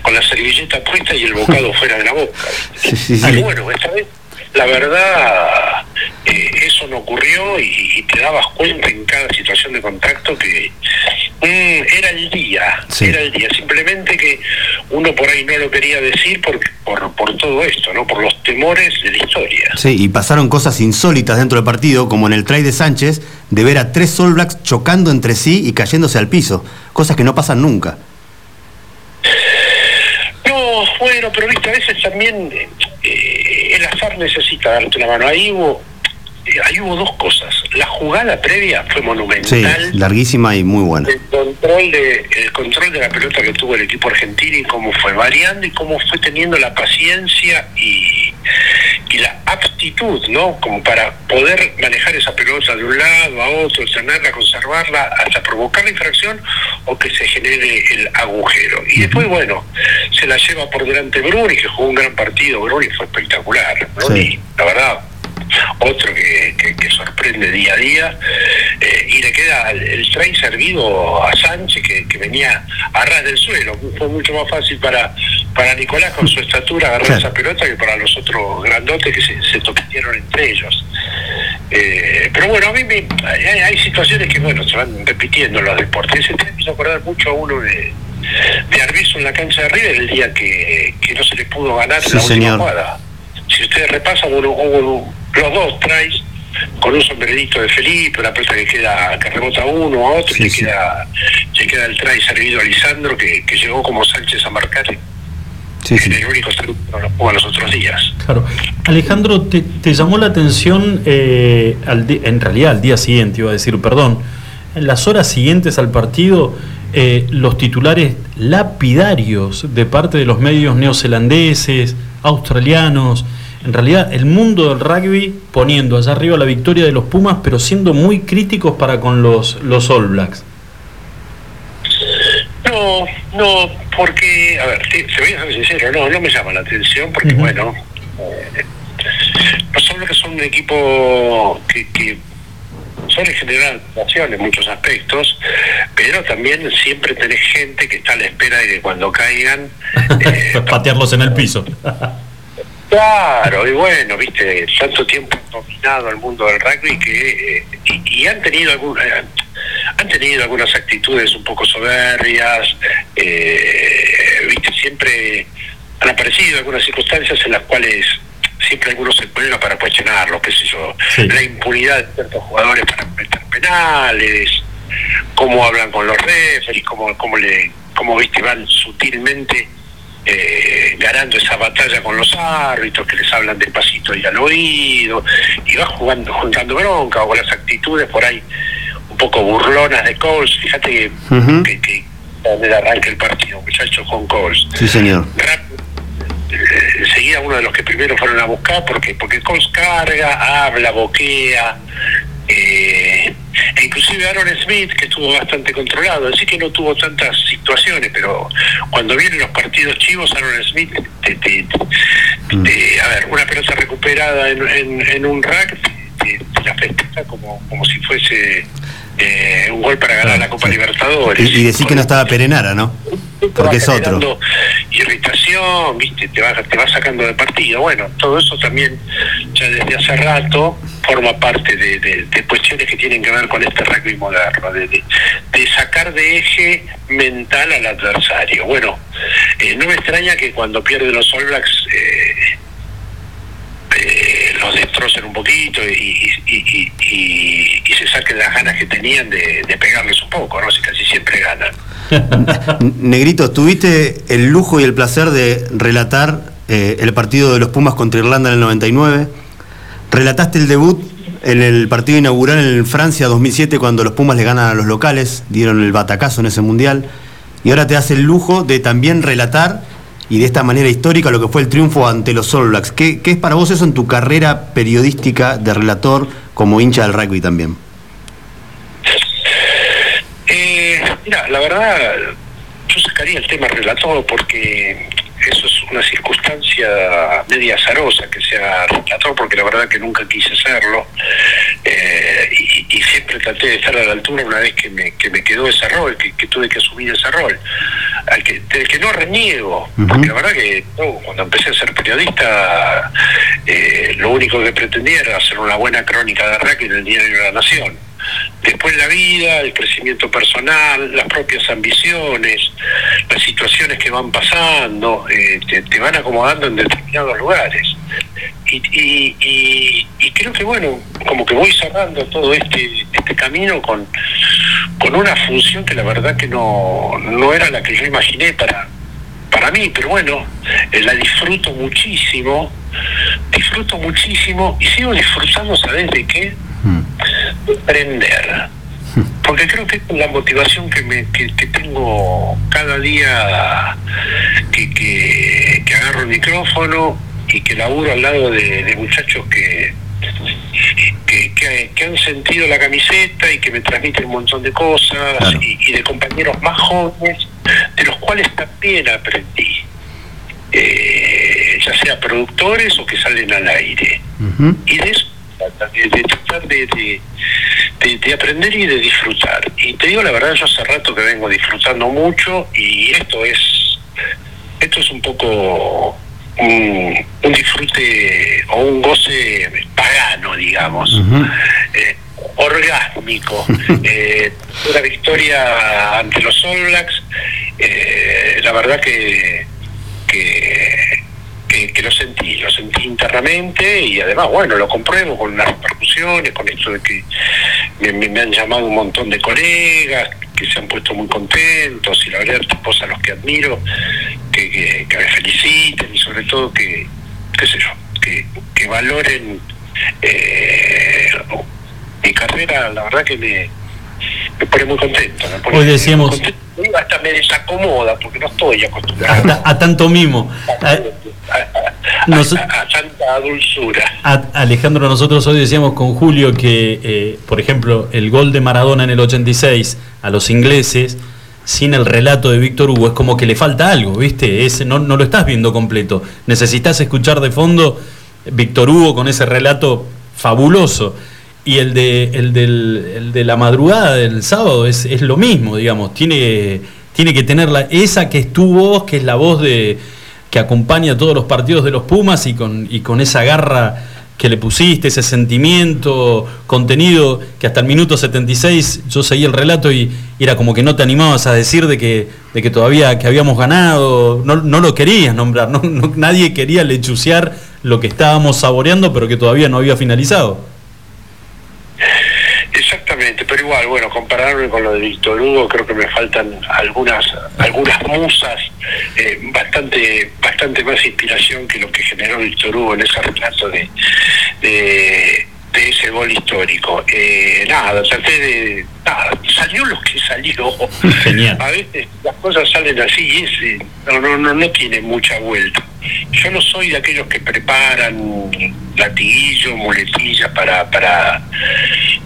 con, la servilleta puesta y el bocado fuera de la boca. Y bueno, esta vez, la verdad, eh, eso no ocurrió y, y te dabas cuenta en cada situación de contacto que mm, era el día, era el día. Simplemente que uno por ahí no lo quería decir por, por, por todo esto, ¿no? Por los temores de la historia. Sí, y pasaron cosas insólitas dentro del partido, como en el try de Sánchez, de ver a tres All Blacks chocando entre sí y cayéndose al piso. Cosas que no pasan nunca. No, bueno, pero viste, a veces también eh, el azar necesita darte una mano. Ahí hubo, eh, ahí hubo dos cosas. La jugada previa fue Sí, monumental. larguísima y muy buena. El control, de, el control de la pelota que tuvo el equipo argentino y cómo fue variando y cómo fue teniendo la paciencia y, y la aptitud, ¿no? Como para poder manejar esa pelota de un lado a otro, tenerla, conservarla, hasta provocar la infracción o que se genere el agujero. Y después, bueno, se la lleva por delante Bruni, que jugó un gran partido. Bruni fue espectacular. Bruni, la verdad, otro que, que- que sorprende día a día, eh, y le queda el, el try servido a Sánchez que, que venía a ras del suelo. Fue mucho más fácil para, para Nicolás con su estatura agarrar Claro. esa pelota que para los otros grandotes que se, se toquetearon entre ellos. Eh, pero bueno, a mí me, hay, hay situaciones que bueno se van repitiendo en los deportes. Ese me hizo acordar mucho a uno de, de en la cancha de River el día que, que no se le pudo ganar Sí, la última señor. jugada. Si ustedes repasan, hubo, hubo los dos tries con un sombrerito de Felipe, una pelota que queda, que rebota uno a otro, y Sí, le sí. queda, le queda el try servido a Lisandro que, que llegó como Sánchez a marcar Sí, sí. el único saludo lo los otros días. Claro. Alejandro, ¿te, te llamó la atención, eh, al di- en realidad al día siguiente, iba a decir, perdón, en las horas siguientes al partido, eh, los titulares lapidarios de parte de los medios neozelandeses, australianos, en realidad el mundo del rugby poniendo allá arriba la victoria de los Pumas, pero siendo muy críticos para con los, los All Blacks. No, no, porque, a ver, te, te voy a ser sincero, no, no me llama la atención porque, bueno, eh, los All Blacks son un equipo que, que suele generar acción en muchos aspectos, pero también siempre tenés gente que está a la espera de que cuando caigan... eh, Patearlos en el piso. Claro, y bueno, viste, tanto tiempo han dominado el mundo del rugby que eh, y, y han tenido algún, eh, han tenido algunas actitudes un poco soberbias, eh, viste, siempre han aparecido algunas circunstancias en las cuales siempre algunos se ponen para cuestionarlo, qué sé yo, Sí. la impunidad de ciertos jugadores para meter penales, cómo hablan con los referees, cómo, cómo le, cómo viste van sutilmente eh, ganando esa batalla con los árbitros que les hablan despacito y al oído y va jugando juntando bronca o las actitudes por ahí un poco burlonas de Coles fíjate que, Ujú. que, que en el arranque del partido muchachos con Coles Sí, señor. Eh, enseguida uno de los que primero fueron a buscar porque porque Coles carga habla boquea eh, e inclusive Aaron Smith que estuvo bastante controlado así que no tuvo tantas situaciones pero cuando vienen los partidos chivos Aaron Smith te, te- a ver una pelota recuperada en, un rack te la festeja como, como si fuese eh, un gol para ganar la Copa Libertadores Y, y decir que no estaba Perenara, ¿no? Porque es otro. irritación, viste, te va, te va sacando de partido. Bueno, todo eso también ya desde hace rato forma parte de, de- de cuestiones que tienen que ver con este rugby moderno, de, de- de sacar de eje mental al adversario. Bueno, eh, no me extraña que cuando pierden los All Blacks eh, eh, los destrocen un poquito y, y- y- se saquen las ganas que tenían de, de pegarles un poco, ¿no? Si casi siempre ganan. Negrito, tuviste el lujo y el placer de relatar eh, el partido de los Pumas contra Irlanda en el 99. Relataste el debut en el partido inaugural en Francia 2007 cuando los Pumas le ganan a los locales, dieron el batacazo en ese mundial. Y ahora te hace el lujo de también relatar y de esta manera histórica lo que fue el triunfo ante los All Blacks. ¿Qué, qué es para vos eso en tu carrera periodística de relator como hincha del rugby también? Eh, mira, la verdad, yo sacaría el tema relator porque eso es una circunstancia media azarosa que sea relator, porque la verdad que nunca quise serlo. Eh, y, y siempre traté de estar a la altura una vez que me, que me quedó ese rol, que, que tuve que asumir ese rol, al que, del que no reniego, porque la verdad que no, cuando empecé a ser periodista, eh, lo único que pretendía era hacer una buena crónica de rugby en el Diario de la Nación. Después la vida, el crecimiento personal, las propias ambiciones, las situaciones que van pasando, eh, te, van acomodando en determinados lugares. Y, y- y- y creo que, bueno, como que voy cerrando todo este, este camino con, con una función que la verdad que no, no era la que yo imaginé para, para mí, pero bueno, eh, la disfruto muchísimo disfruto muchísimo y sigo disfrutando, ¿sabes de qué? De aprender. Porque creo que es la motivación que, me, que, que tengo cada día que, que, que agarro el micrófono y que laburo al lado de, de muchachos que, que, que- han sentido la camiseta y que me transmiten un montón de cosas y, y de compañeros más jóvenes de los cuales también aprendí, Eh, ya sea productores o que salen al aire. Y de eso, de, de tratar de, de, de- de aprender y de disfrutar. Y te digo la verdad, yo hace rato que vengo disfrutando mucho y esto es, esto es un poco un, un disfrute o un goce pagano, digamos, eh, orgásmico. Eh, una victoria ante los All Blacks, eh, la verdad que, que lo sentí, lo sentí internamente y además, bueno, lo compruebo con las repercusiones, con esto de que me, me- han llamado un montón de colegas que se han puesto muy contentos y la verdad, tipos a los que admiro, que, que, que me feliciten y sobre todo que, qué sé yo, que, que valoren eh, mi carrera, la verdad que me, me pone muy contento. Me pone Hoy decíamos- muy contento. hasta me desacomoda porque no estoy acostumbrado A, a tanto mimo. A- nos- a, a tanta dulzura. a- Alejandro, nosotros hoy decíamos con Julio que, eh, por ejemplo, el gol de Maradona en el 86 a los ingleses, sin el relato de Víctor Hugo, es como que le falta algo, ¿viste? Es, no, no lo estás viendo completo. Necesitas escuchar de fondo Víctor Hugo con ese relato fabuloso. Y el de, el del- el de la madrugada del sábado es, es lo mismo, digamos. Tiene, tiene que tener la, esa que es tu voz, que es la voz de que acompaña todos los partidos de los Pumas y con, y con esa garra que le pusiste, ese sentimiento contenido, que hasta el minuto 76 yo seguí el relato y, era como que no te animabas a decir de que, de que todavía que habíamos ganado, no, no lo querías nombrar, no, nadie quería lechuciar lo que estábamos saboreando, pero que todavía no había finalizado. Pero igual, bueno, compararme con lo de Víctor Hugo, creo que me faltan algunas algunas musas, eh, bastante bastante más inspiración que lo que generó Víctor Hugo en ese relato de, de, de ese gol histórico. Eh, nada, traté de... Nada, salió lo que salió. Genial. A veces las cosas salen así y es, eh, no, no, no, no tiene mucha vuelta. Yo no soy de aquellos que preparan latiguillo, muletillas para, para,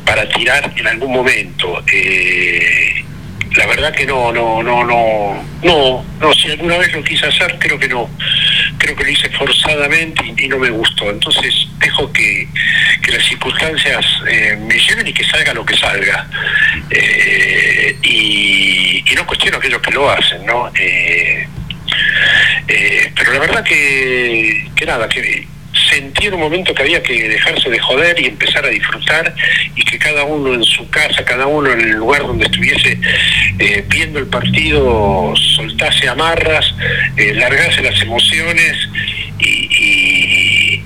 para tirar en algún momento. Eh, la verdad que no, no, no, no, no, no, si alguna vez lo quise hacer, creo que no, creo que lo hice forzadamente y, no me gustó. Entonces dejo que, que las circunstancias eh, me lleven y que salga lo que salga. Eh, y, y no cuestiono a aquellos que lo hacen, ¿no? Eh, eh, pero la verdad que, que nada, que sentí en un momento que había que dejarse de joder y empezar a disfrutar y que cada uno en su casa, cada uno en el lugar donde estuviese eh, viendo el partido soltase amarras, eh, largase las emociones y,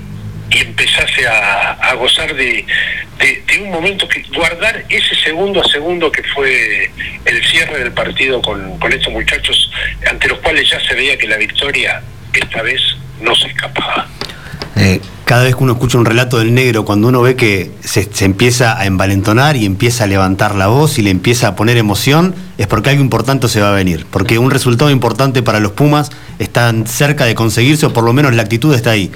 empezase a, gozar de un momento que guardar ese segundo a segundo que fue el cierre del partido con, con estos muchachos ante los cuales ya se veía que la victoria esta vez no se escapaba. Eh, cada vez que uno escucha un relato del negro, cuando uno ve que se, empieza a envalentonar y empieza a levantar la voz y le empieza a poner emoción, es porque algo importante se va a venir. Porque un resultado importante para los Pumas está cerca de conseguirse, o por lo menos la actitud está ahí.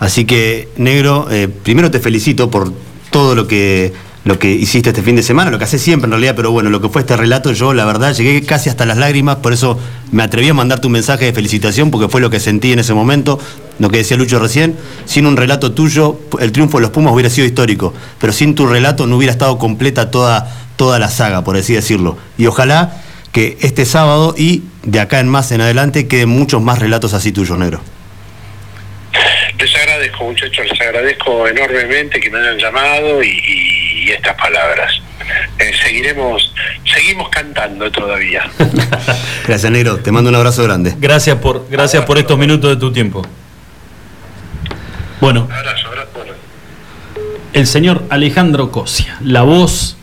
Así que, negro, eh, primero te felicito por todo lo que, lo que hiciste este fin de semana, lo que haces siempre en realidad, pero bueno, lo que fue este relato, yo la verdad llegué casi hasta las lágrimas, por eso me atreví a mandarte un mensaje de felicitación, porque fue lo que sentí en ese momento, lo que decía Lucho recién, sin un relato tuyo, el triunfo de los Pumas hubiera sido histórico, pero sin tu relato no hubiera estado completa toda, toda la saga, por así decirlo. Y ojalá que este sábado y de acá en más en adelante queden muchos más relatos así tuyos, negro. Les agradezco, muchachos, les agradezco enormemente que me hayan llamado y, y- y estas palabras. Eh, seguiremos, seguimos cantando todavía. Gracias, negro, te mando un abrazo grande. Gracias por, gracias por estos minutos de tu tiempo. Bueno, el señor Alejandro Cosia, la voz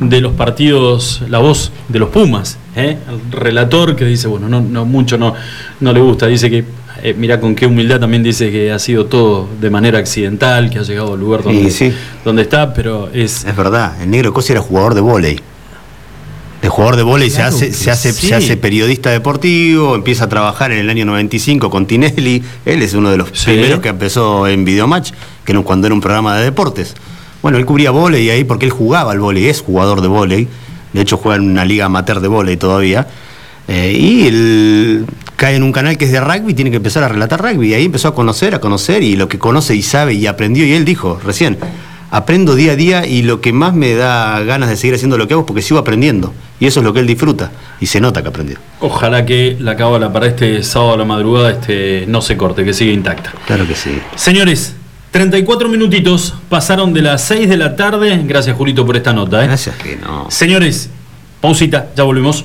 de los partidos, la voz de los Pumas, ¿eh? el relator que dice, bueno, no, no mucho no, no le gusta, dice que Eh, mira con qué humildad también dice que ha sido todo de manera accidental, que ha llegado al lugar donde, sí. donde está, pero es. Es verdad, el negro Cosi era jugador de vóley. De jugador de vóley Claro se, hace, se, hace, sí. se hace periodista deportivo, empieza a trabajar en el año 95 con Tinelli. Él es uno de los primeros que empezó en Videomatch, que era cuando era un programa de deportes. Bueno, él cubría vóley ahí porque él jugaba al vóley, es jugador de vóley. De hecho, juega en una liga amateur de vóley todavía. Eh, y él cae en un canal que es de rugby tiene que empezar a relatar rugby. Y ahí empezó a conocer, a conocer, y lo que conoce y sabe y aprendió. Y él dijo recién, aprendo día a día y lo que más me da ganas de seguir haciendo lo que hago es porque sigo aprendiendo. Y eso es lo que él disfruta. Y se nota que aprendió. Ojalá que la cábala para este sábado a la madrugada este, no se corte, que siga intacta. Claro que sí. Señores, 34 minutitos pasaron de las 6 de la tarde. Gracias, Julito, por esta nota. ¿eh? Gracias, que no. Señores, pausita, ya volvemos.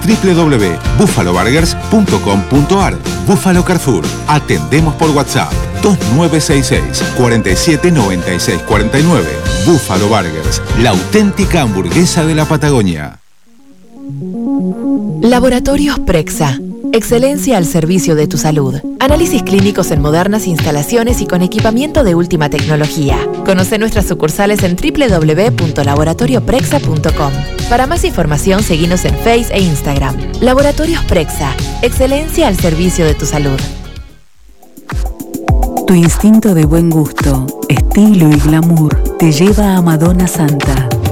www.buffaloburgers.com.ar Buffalo Carrefour. Atendemos por WhatsApp 2966 47 96 49. Buffalo Burgers, la auténtica hamburguesa de la Patagonia. Laboratorios Prexa. Excelencia al servicio de tu salud. Análisis clínicos en modernas instalaciones y con equipamiento de última tecnología. Conoce nuestras sucursales en www.laboratorioprexa.com. Para más información, seguinos en Face e Instagram. Laboratorios Prexa. Excelencia al servicio de tu salud. Tu instinto de buen gusto, estilo y glamour te lleva a Madonna Santa.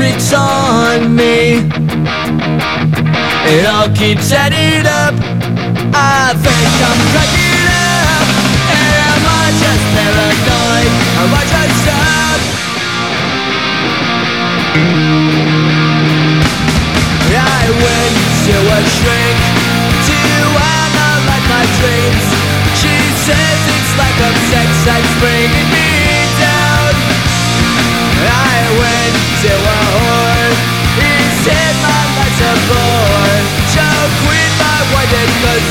tricks on me. It all keeps adding up. I think I'm cracking up. Am I just paranoid? Am I just up? I went to a shrink to analyze my dreams. She says it's like a sex that's bringing me down. I went to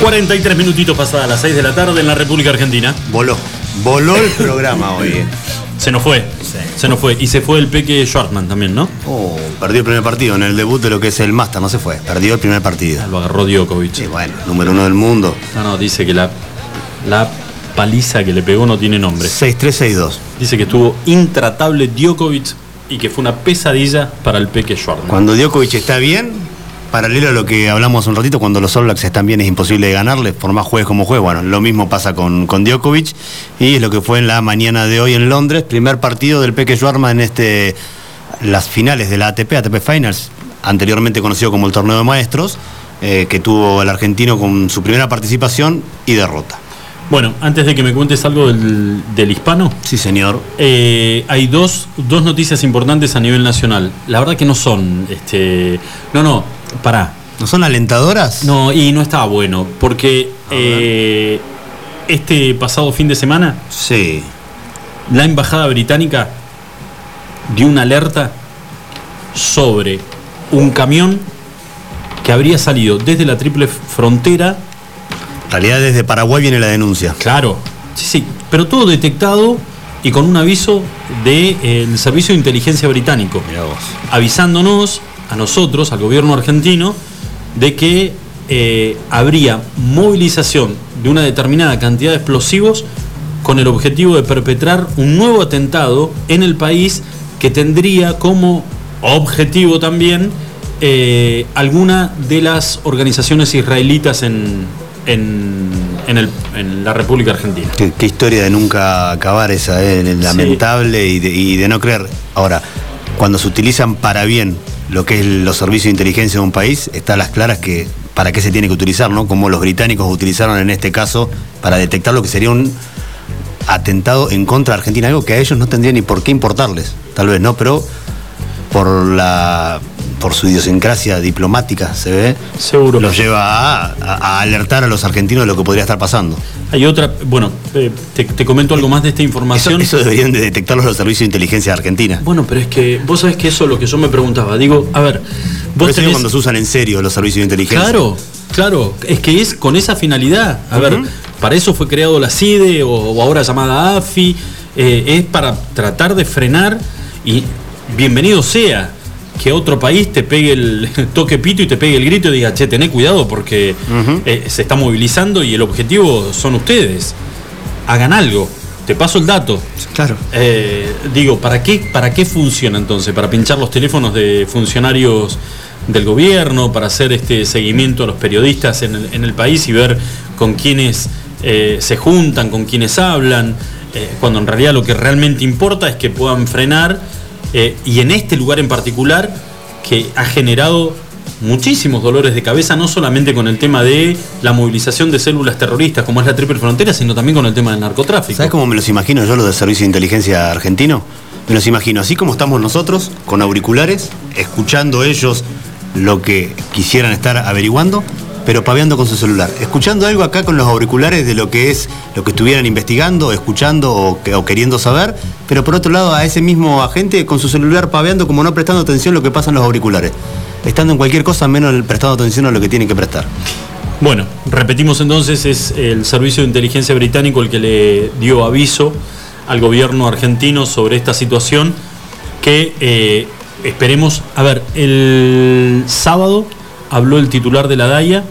43 minutitos pasadas las 6 de la tarde en la República Argentina. Voló. Voló el programa hoy. eh. Se nos fue. Se nos fue. Y se fue el Peque Schwartman también, ¿no? Oh, perdió el primer partido en el debut de lo que es el Master, no se fue. Perdió el primer partido. Lo agarró Djokovic. Sí, bueno, número uno del mundo. No, no, dice que la, la paliza que le pegó no tiene nombre. 6-3-6-2. Dice que estuvo intratable Djokovic y que fue una pesadilla para el Peque Schwartman. Cuando Djokovic está bien, paralelo a lo que hablamos un ratito, cuando los All Blacks están bien es imposible de ganarles, por más juegues como juegue. Bueno, lo mismo pasa con, con Djokovic y es lo que fue en la mañana de hoy en Londres, primer partido del Peque Schwartman en este, las finales de la ATP, ATP Finals, anteriormente conocido como el Torneo de Maestros, eh, que tuvo el argentino con su primera participación y derrota. Bueno, antes de que me cuentes algo del, del hispano. Sí, señor. eh, hay dos, dos noticias importantes a nivel nacional. La verdad que no son. Este, no, no, pará. ¿No son alentadoras? No, y no estaba bueno. Porque eh, este pasado fin de semana. Sí. La embajada británica dio una alerta sobre un camión que habría salido desde la triple frontera En realidad desde Paraguay viene la denuncia. Claro, sí, sí, pero todo detectado y con un aviso del Servicio de Inteligencia Británico, avisándonos a nosotros, al gobierno argentino, de que eh, habría movilización de una determinada cantidad de explosivos con el objetivo de perpetrar un nuevo atentado en el país que tendría como objetivo también eh, alguna de las organizaciones israelitas en, en, en el- en la República Argentina. Qué, qué historia de nunca acabar esa, eh, lamentable y, de, y de no creer. Ahora, cuando se utilizan para bien lo que es los servicios de inteligencia de un país, está a las claras que para qué se tiene que utilizar, ¿no? Como los británicos utilizaron en este caso para detectar lo que sería un atentado en contra de Argentina, algo que a ellos no tendría ni por qué importarles, tal vez, ¿no? Pero por la por su idiosincrasia diplomática, se ve, Seguro. los lleva a, a- a alertar a los argentinos de lo que podría estar pasando. Hay otra, bueno, eh, te, te comento algo más de esta información. eso deberían de detectarlos los servicios de inteligencia de Argentina. Bueno, pero es que vos sabés que eso es lo que yo me preguntaba. Digo, a ver, vos tenés... cuando se usan en serio los servicios de inteligencia. Claro, claro, es que es con esa finalidad. A ver, para eso fue creado la CIDE o, o ahora llamada AFI, eh, es para tratar de frenar y bienvenido sea que otro país te pegue el toque pito y te pegue el grito y diga, che, tené cuidado porque eh, se está movilizando y el objetivo son ustedes. Hagan algo. Te paso el dato. Claro. Eh, digo, ¿para qué, ¿para qué funciona entonces? ¿Para pinchar los teléfonos de funcionarios del gobierno? ¿Para hacer este seguimiento a los periodistas en el, en el país y ver con quiénes eh, se juntan, con quiénes hablan? Cuando en realidad lo que realmente importa es que puedan frenar eh, y en este lugar en particular que ha generado muchísimos dolores de cabeza, no solamente con el tema de la movilización de células terroristas como es la Triple Frontera, sino también con el tema del narcotráfico. ¿Sabes cómo me los imagino yo los del servicio de inteligencia argentino? Me los imagino así como estamos nosotros, con auriculares, escuchando ellos lo que quisieran estar averiguando, pero paveando con su celular. Escuchando algo acá con los auriculares de lo que es lo que estuvieran investigando, escuchando o, que- o queriendo saber, pero por otro lado a ese mismo agente con su celular paveando como no prestando atención a lo que pasa en los auriculares. Estando en cualquier cosa menos prestando atención a lo que tienen que prestar. Bueno, repetimos entonces, es el Servicio de Inteligencia Británico el que le dio aviso al gobierno argentino sobre esta situación que eh, esperemos, a ver, el sábado habló el titular de la DAIA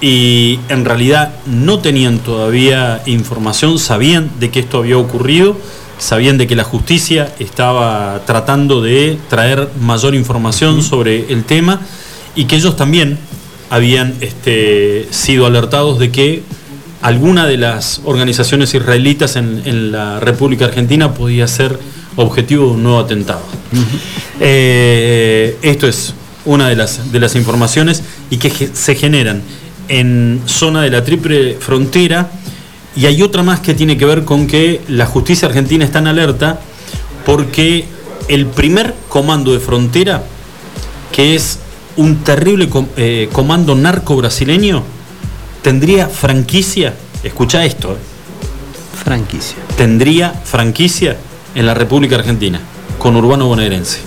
y en realidad no tenían todavía información, sabían de que esto había ocurrido, sabían de que la justicia estaba tratando de traer mayor información sobre el tema y que ellos también habían este, sido alertados de que alguna de las organizaciones israelitas en, en la República Argentina podía ser objetivo de un nuevo atentado. Eh, esto es una de las, de las informaciones y que se generan en zona de la triple frontera y hay otra más que tiene que ver con que la justicia argentina está en alerta porque el primer comando de frontera, que es un terrible com- eh, comando narco brasileño, tendría franquicia, escucha esto, eh, Franquicia. tendría franquicia en la República Argentina, con Urbano Bonaerense.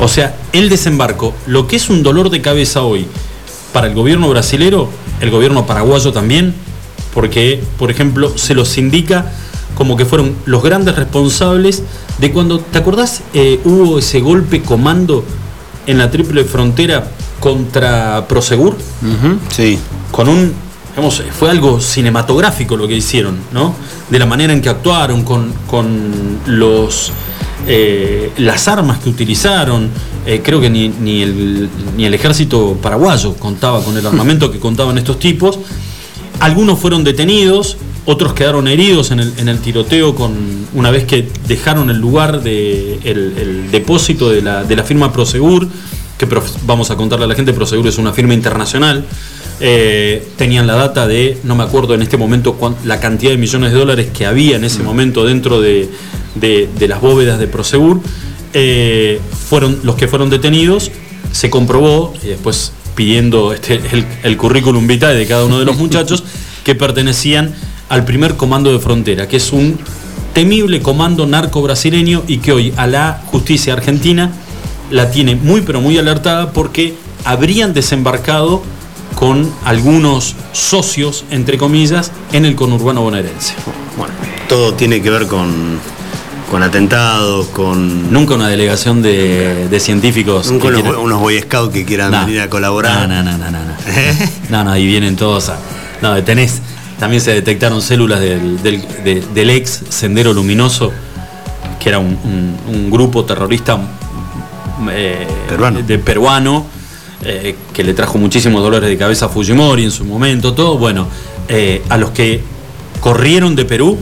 O sea, el desembarco, lo que es un dolor de cabeza hoy para el gobierno brasilero, el gobierno paraguayo también, porque, por ejemplo, se los indica como que fueron los grandes responsables de cuando, ¿te acordás? Eh, hubo ese golpe comando en la triple frontera contra Prosegur. Sí. Con un, digamos, fue algo cinematográfico lo que hicieron, ¿no? De la manera en que actuaron, con, con los eh, las armas que utilizaron. Eh, creo que ni, ni el, ni el ejército paraguayo contaba con el armamento que contaban estos tipos. Algunos fueron detenidos, otros quedaron heridos en el, en el tiroteo con una vez que dejaron el lugar de el, depósito de la, de la firma Prosegur, que vamos a contarle a la gente, Prosegur es una firma internacional. Eh, tenían la data de, no me acuerdo en este momento cuán- la cantidad de millones de dólares que había en ese momento dentro de, de- de las bóvedas de Prosegur. Eh, fueron los que fueron detenidos, se comprobó, y después pidiendo este, el, el currículum vitae de cada uno de los muchachos, que pertenecían al primer comando de frontera, que es un temible comando narco brasileño y que hoy a la justicia argentina la tiene muy pero muy alertada porque habrían desembarcado con algunos socios, entre comillas, en el conurbano bonaerense. Bueno, todo tiene que ver con, con atentados, con. Nunca una delegación de, de científicos. Nunca unos, quieran- unos Boy Scouts que quieran No. venir a colaborar. No, no, no, no, no. No, no, y vienen todos a. No, tenés. También se detectaron células del, del- de- del ex Sendero Luminoso, que era un, un- un grupo terrorista eh, de peruano, eh, que le trajo muchísimos dolores de cabeza a Fujimori en su momento, todo. Bueno, eh, a los que corrieron de Perú,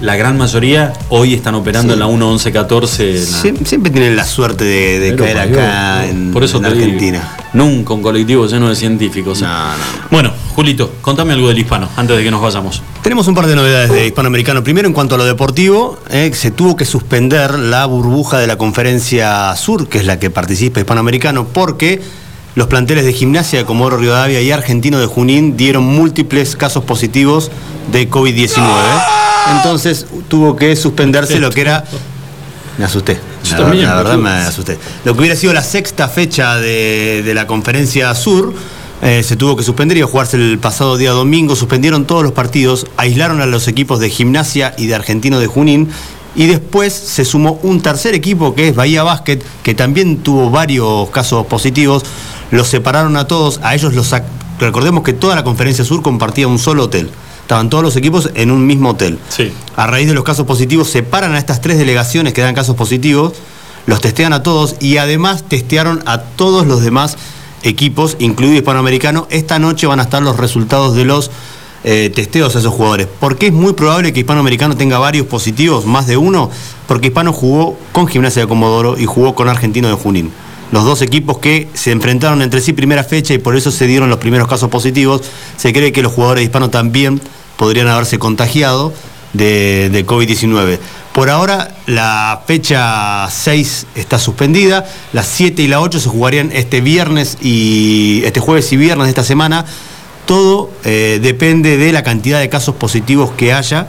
la gran mayoría hoy están operando Sí. en la 1114. en la- Sie- Siempre tienen la suerte de, caer parió, acá no. en, Por eso en te digo. Argentina. Nunca un colectivo lleno de científicos. Bueno, Julito, contame algo del hispano antes de que nos vayamos. Tenemos un par de novedades de hispanoamericano. Primero, en cuanto a lo deportivo, eh, se tuvo que suspender la burbuja de la conferencia sur, que es la que participa hispanoamericano, porque los planteles de gimnasia de Comodoro Rivadavia y Argentino de Junín dieron múltiples casos positivos de COVID-19. Entonces tuvo que suspenderse lo que era. Me asusté. Yo La, también, la verdad me asusté. Lo que hubiera sido la sexta fecha de, de la conferencia sur eh, se tuvo que suspender, iba a jugarse el pasado día domingo, suspendieron todos los partidos, aislaron a los equipos de gimnasia y de Argentino de Junín. Y después se sumó un tercer equipo que es Bahía Basket, que también tuvo varios casos positivos. Los separaron a todos, a ellos los Recordemos que toda la conferencia sur compartía un solo hotel. Estaban todos los equipos en un mismo hotel. Sí. A raíz de los casos positivos, separan a estas tres delegaciones que dan casos positivos, los testean a todos y además testearon a todos los demás equipos, incluido Hispanoamericano. Esta noche van a estar los resultados de los eh, testeos a esos jugadores. ¿Por qué es muy probable que Hispanoamericano tenga varios positivos, más de uno? Porque Hispano jugó con Gimnasia de Comodoro y jugó con Argentino de Junín. Los dos equipos que se enfrentaron entre sí primera fecha y por eso se dieron los primeros casos positivos. Se cree que los jugadores de Hispano también podrían haberse contagiado de, de COVID-19. Por ahora la fecha 6 está suspendida, las 7 y la 8 se jugarían este viernes y este jueves y viernes de esta semana. Todo eh, depende de la cantidad de casos positivos que haya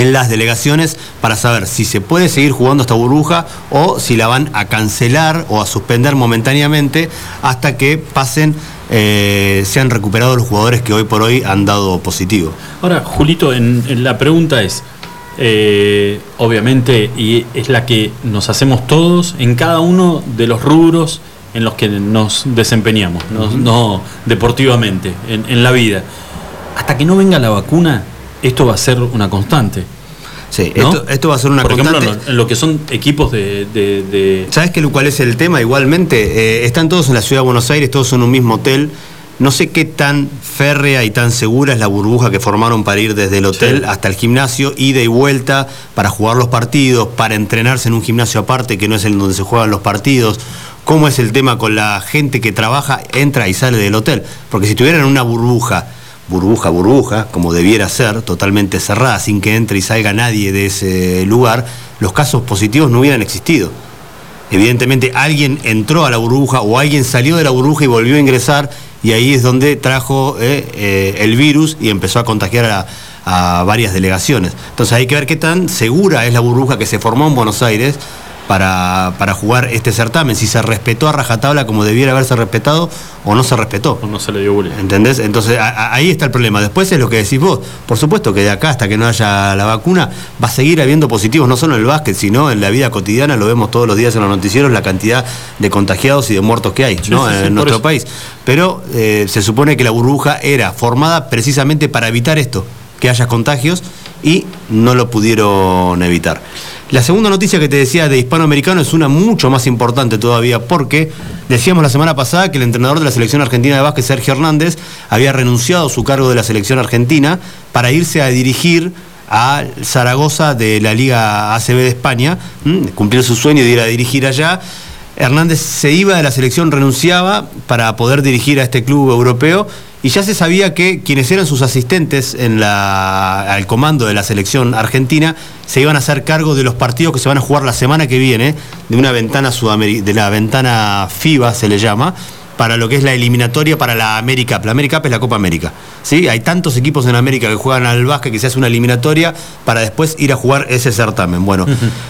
en las delegaciones para saber si se puede seguir jugando esta burbuja o si la van a cancelar o a suspender momentáneamente hasta que pasen, eh, se han recuperado los jugadores que hoy por hoy han dado positivo. Ahora, Julito, en, en la pregunta es, eh, obviamente, y es la que nos hacemos todos en cada uno de los rubros en los que nos desempeñamos, no, deportivamente, en, en la vida. Hasta que no venga la vacuna, esto va a ser una constante. Sí, ¿no? esto, esto va a ser una Por ejemplo, constante. lo, en lo que son equipos de... de- de- ¿Sabes qué, cuál es el tema? Igualmente, eh, están todos en la ciudad de Buenos Aires, todos en un mismo hotel. No sé qué tan férrea y tan segura es la burbuja que formaron para ir desde el hotel hasta el gimnasio, ida y vuelta, para jugar los partidos, para entrenarse en un gimnasio aparte que no es el donde se juegan los partidos. ¿Cómo es el tema con la gente que trabaja, entra y sale del hotel? Porque si tuvieran una burbuja, burbuja, burbuja, como debiera ser, totalmente cerrada, sin que entre y salga nadie de ese lugar, los casos positivos no hubieran existido. Evidentemente alguien entró a la burbuja o alguien salió de la burbuja y volvió a ingresar y ahí es donde trajo eh, eh, el virus y empezó a contagiar a, a varias delegaciones. Entonces hay que ver qué tan segura es la burbuja que se formó en Buenos Aires para, para jugar este certamen, si se respetó a rajatabla como debiera haberse respetado o no se respetó. O no se le dio bola. ¿Entendés? Entonces a- a- ahí está el problema. Después es lo que decís vos. Por supuesto que de acá hasta que no haya la vacuna va a seguir habiendo positivos, no solo en el básquet, sino en la vida cotidiana. Lo vemos todos los días en los noticieros, la cantidad de contagiados y de muertos que hay ¿no? sí, sí, en nuestro eso. país. Pero eh, se supone que la burbuja era formada precisamente para evitar esto, que haya contagios y no lo pudieron evitar. La segunda noticia que te decía de hispanoamericano es una mucho más importante todavía porque decíamos la semana pasada que el entrenador de la selección argentina de básquet, Sergio Hernández, había renunciado a su cargo de la selección argentina para irse a dirigir a Zaragoza de la Liga ACB de España, cumplir su sueño de ir a dirigir allá. Hernández se iba de la selección, renunciaba para poder dirigir a este club europeo y ya se sabía que quienes eran sus asistentes en la, al comando de la selección argentina se iban a hacer cargo de los partidos que se van a jugar la semana que viene de una ventana sudameri- de la ventana FIBA se le llama para lo que es la eliminatoria para la América Cup. La América Cup es la Copa América. ¿sí? Hay tantos equipos en América que juegan al básquet que se hace una eliminatoria para después ir a jugar ese certamen. Bueno,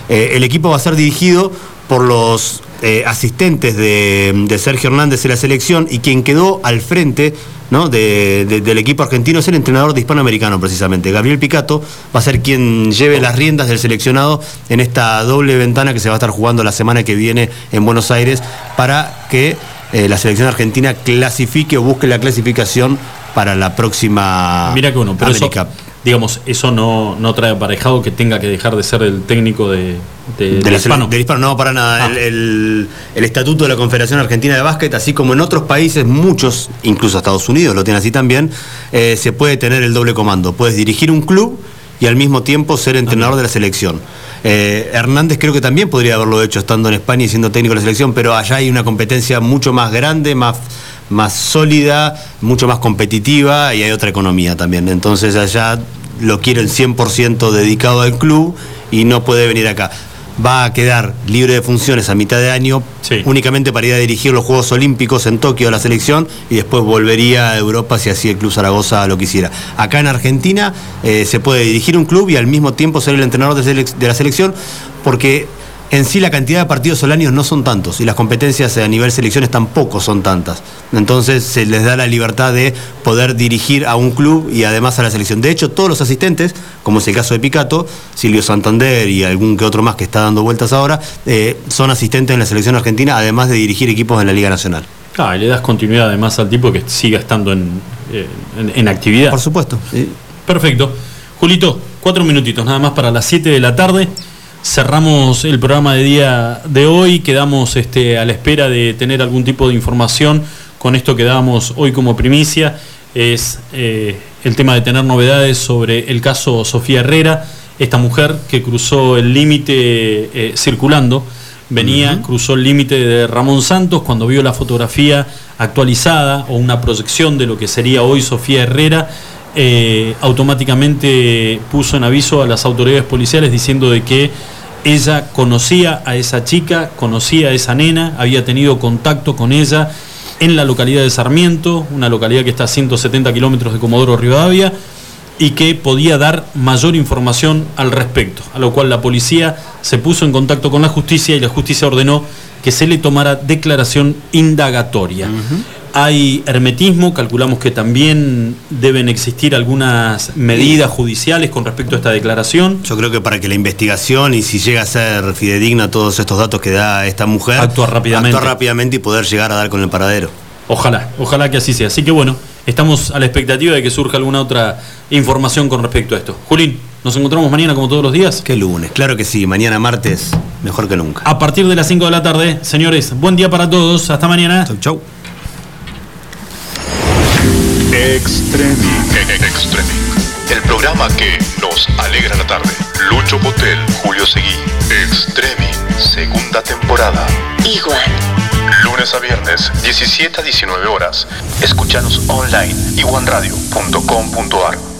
eh, el equipo va a ser dirigido por los eh, asistentes de, de Sergio Hernández en la selección y quien quedó al frente ¿no? de- de- del equipo argentino es el entrenador de hispanoamericano precisamente. Gabriel Picato va a ser quien lleve las riendas del seleccionado en esta doble ventana que se va a estar jugando la semana que viene en Buenos Aires para que eh, la selección argentina clasifique o busque la clasificación para la próxima Mira que uno, pero eso, digamos, eso no, no trae aparejado que tenga que dejar de ser el técnico de, de- De del hispano. del hispano, no, para nada. Ah. El, el- el estatuto de la Confederación Argentina de Básquet, así como en otros países, muchos, incluso Estados Unidos lo tiene así también, eh, se puede tener el doble comando. Puedes dirigir un club y al mismo tiempo ser entrenador de la selección. Eh, Hernández creo que también podría haberlo hecho estando en España y siendo técnico de la selección, pero allá hay una competencia mucho más grande, más, más sólida, mucho más competitiva y hay otra economía también. Entonces allá lo quieren 100% dedicado al club y no puede venir acá. Va a quedar libre de funciones a mitad de año, únicamente para ir a dirigir los Juegos Olímpicos en Tokio a la selección y después volvería a Europa si así el Club Zaragoza lo quisiera. Acá en Argentina eh, se puede dirigir un club y al mismo tiempo ser el entrenador de, la selección porque en sí la cantidad de partidos año no son tantos y las competencias a nivel selecciones tampoco son tantas. Entonces se les da la libertad de poder dirigir a un club y además a la selección. De hecho, todos los asistentes, como es el caso de Picato, Silvio Santander y algún que otro más que está dando vueltas ahora, eh, son asistentes en la selección argentina, además de dirigir equipos en la Liga Nacional. Ah, y le das continuidad además al tipo que siga estando en, eh, en- en actividad. Por supuesto. Perfecto. Julito, cuatro minutitos nada más para las 7 de la tarde. Cerramos el programa de día de hoy, quedamos este, a la espera de tener algún tipo de información. Con esto que damos hoy como primicia. Es eh, el tema de tener novedades sobre el caso Sofía Herrera, esta mujer que cruzó el límite eh, circulando, venía, cruzó el límite de Ramón Santos cuando vio la fotografía actualizada o una proyección de lo que sería hoy Sofía Herrera eh, automáticamente puso en aviso a las autoridades policiales diciendo de que ella conocía a esa chica, conocía a esa nena, había tenido contacto con ella en la localidad de Sarmiento, una localidad que está a 170 kilómetros de Comodoro Rivadavia, y que podía dar mayor información al respecto, a lo cual la policía se puso en contacto con la justicia y la justicia ordenó que se le tomara declaración indagatoria. Hay hermetismo, calculamos que también deben existir algunas medidas judiciales con respecto a esta declaración. Yo creo que para que la investigación y si llega a ser fidedigna todos estos datos que da esta mujer, Actuar rápidamente. actuar rápidamente y poder llegar a dar con el paradero. Ojalá, ojalá que así sea. Así que bueno, estamos a la expectativa de que surja alguna otra información con respecto a esto. Julín, nos encontramos mañana como todos los días. Qué lunes, claro que sí, mañana martes, mejor que nunca. A partir de las 5 de la tarde, señores, buen día para todos. Hasta mañana. Chau, chau. Extremi. Extremi. El programa que nos alegra la tarde. Lucho Potel, Julio Seguí. Extremi. Segunda temporada. Igual. Lunes a viernes, 17 a 19 horas. Escúchanos online. iguanradio.com.ar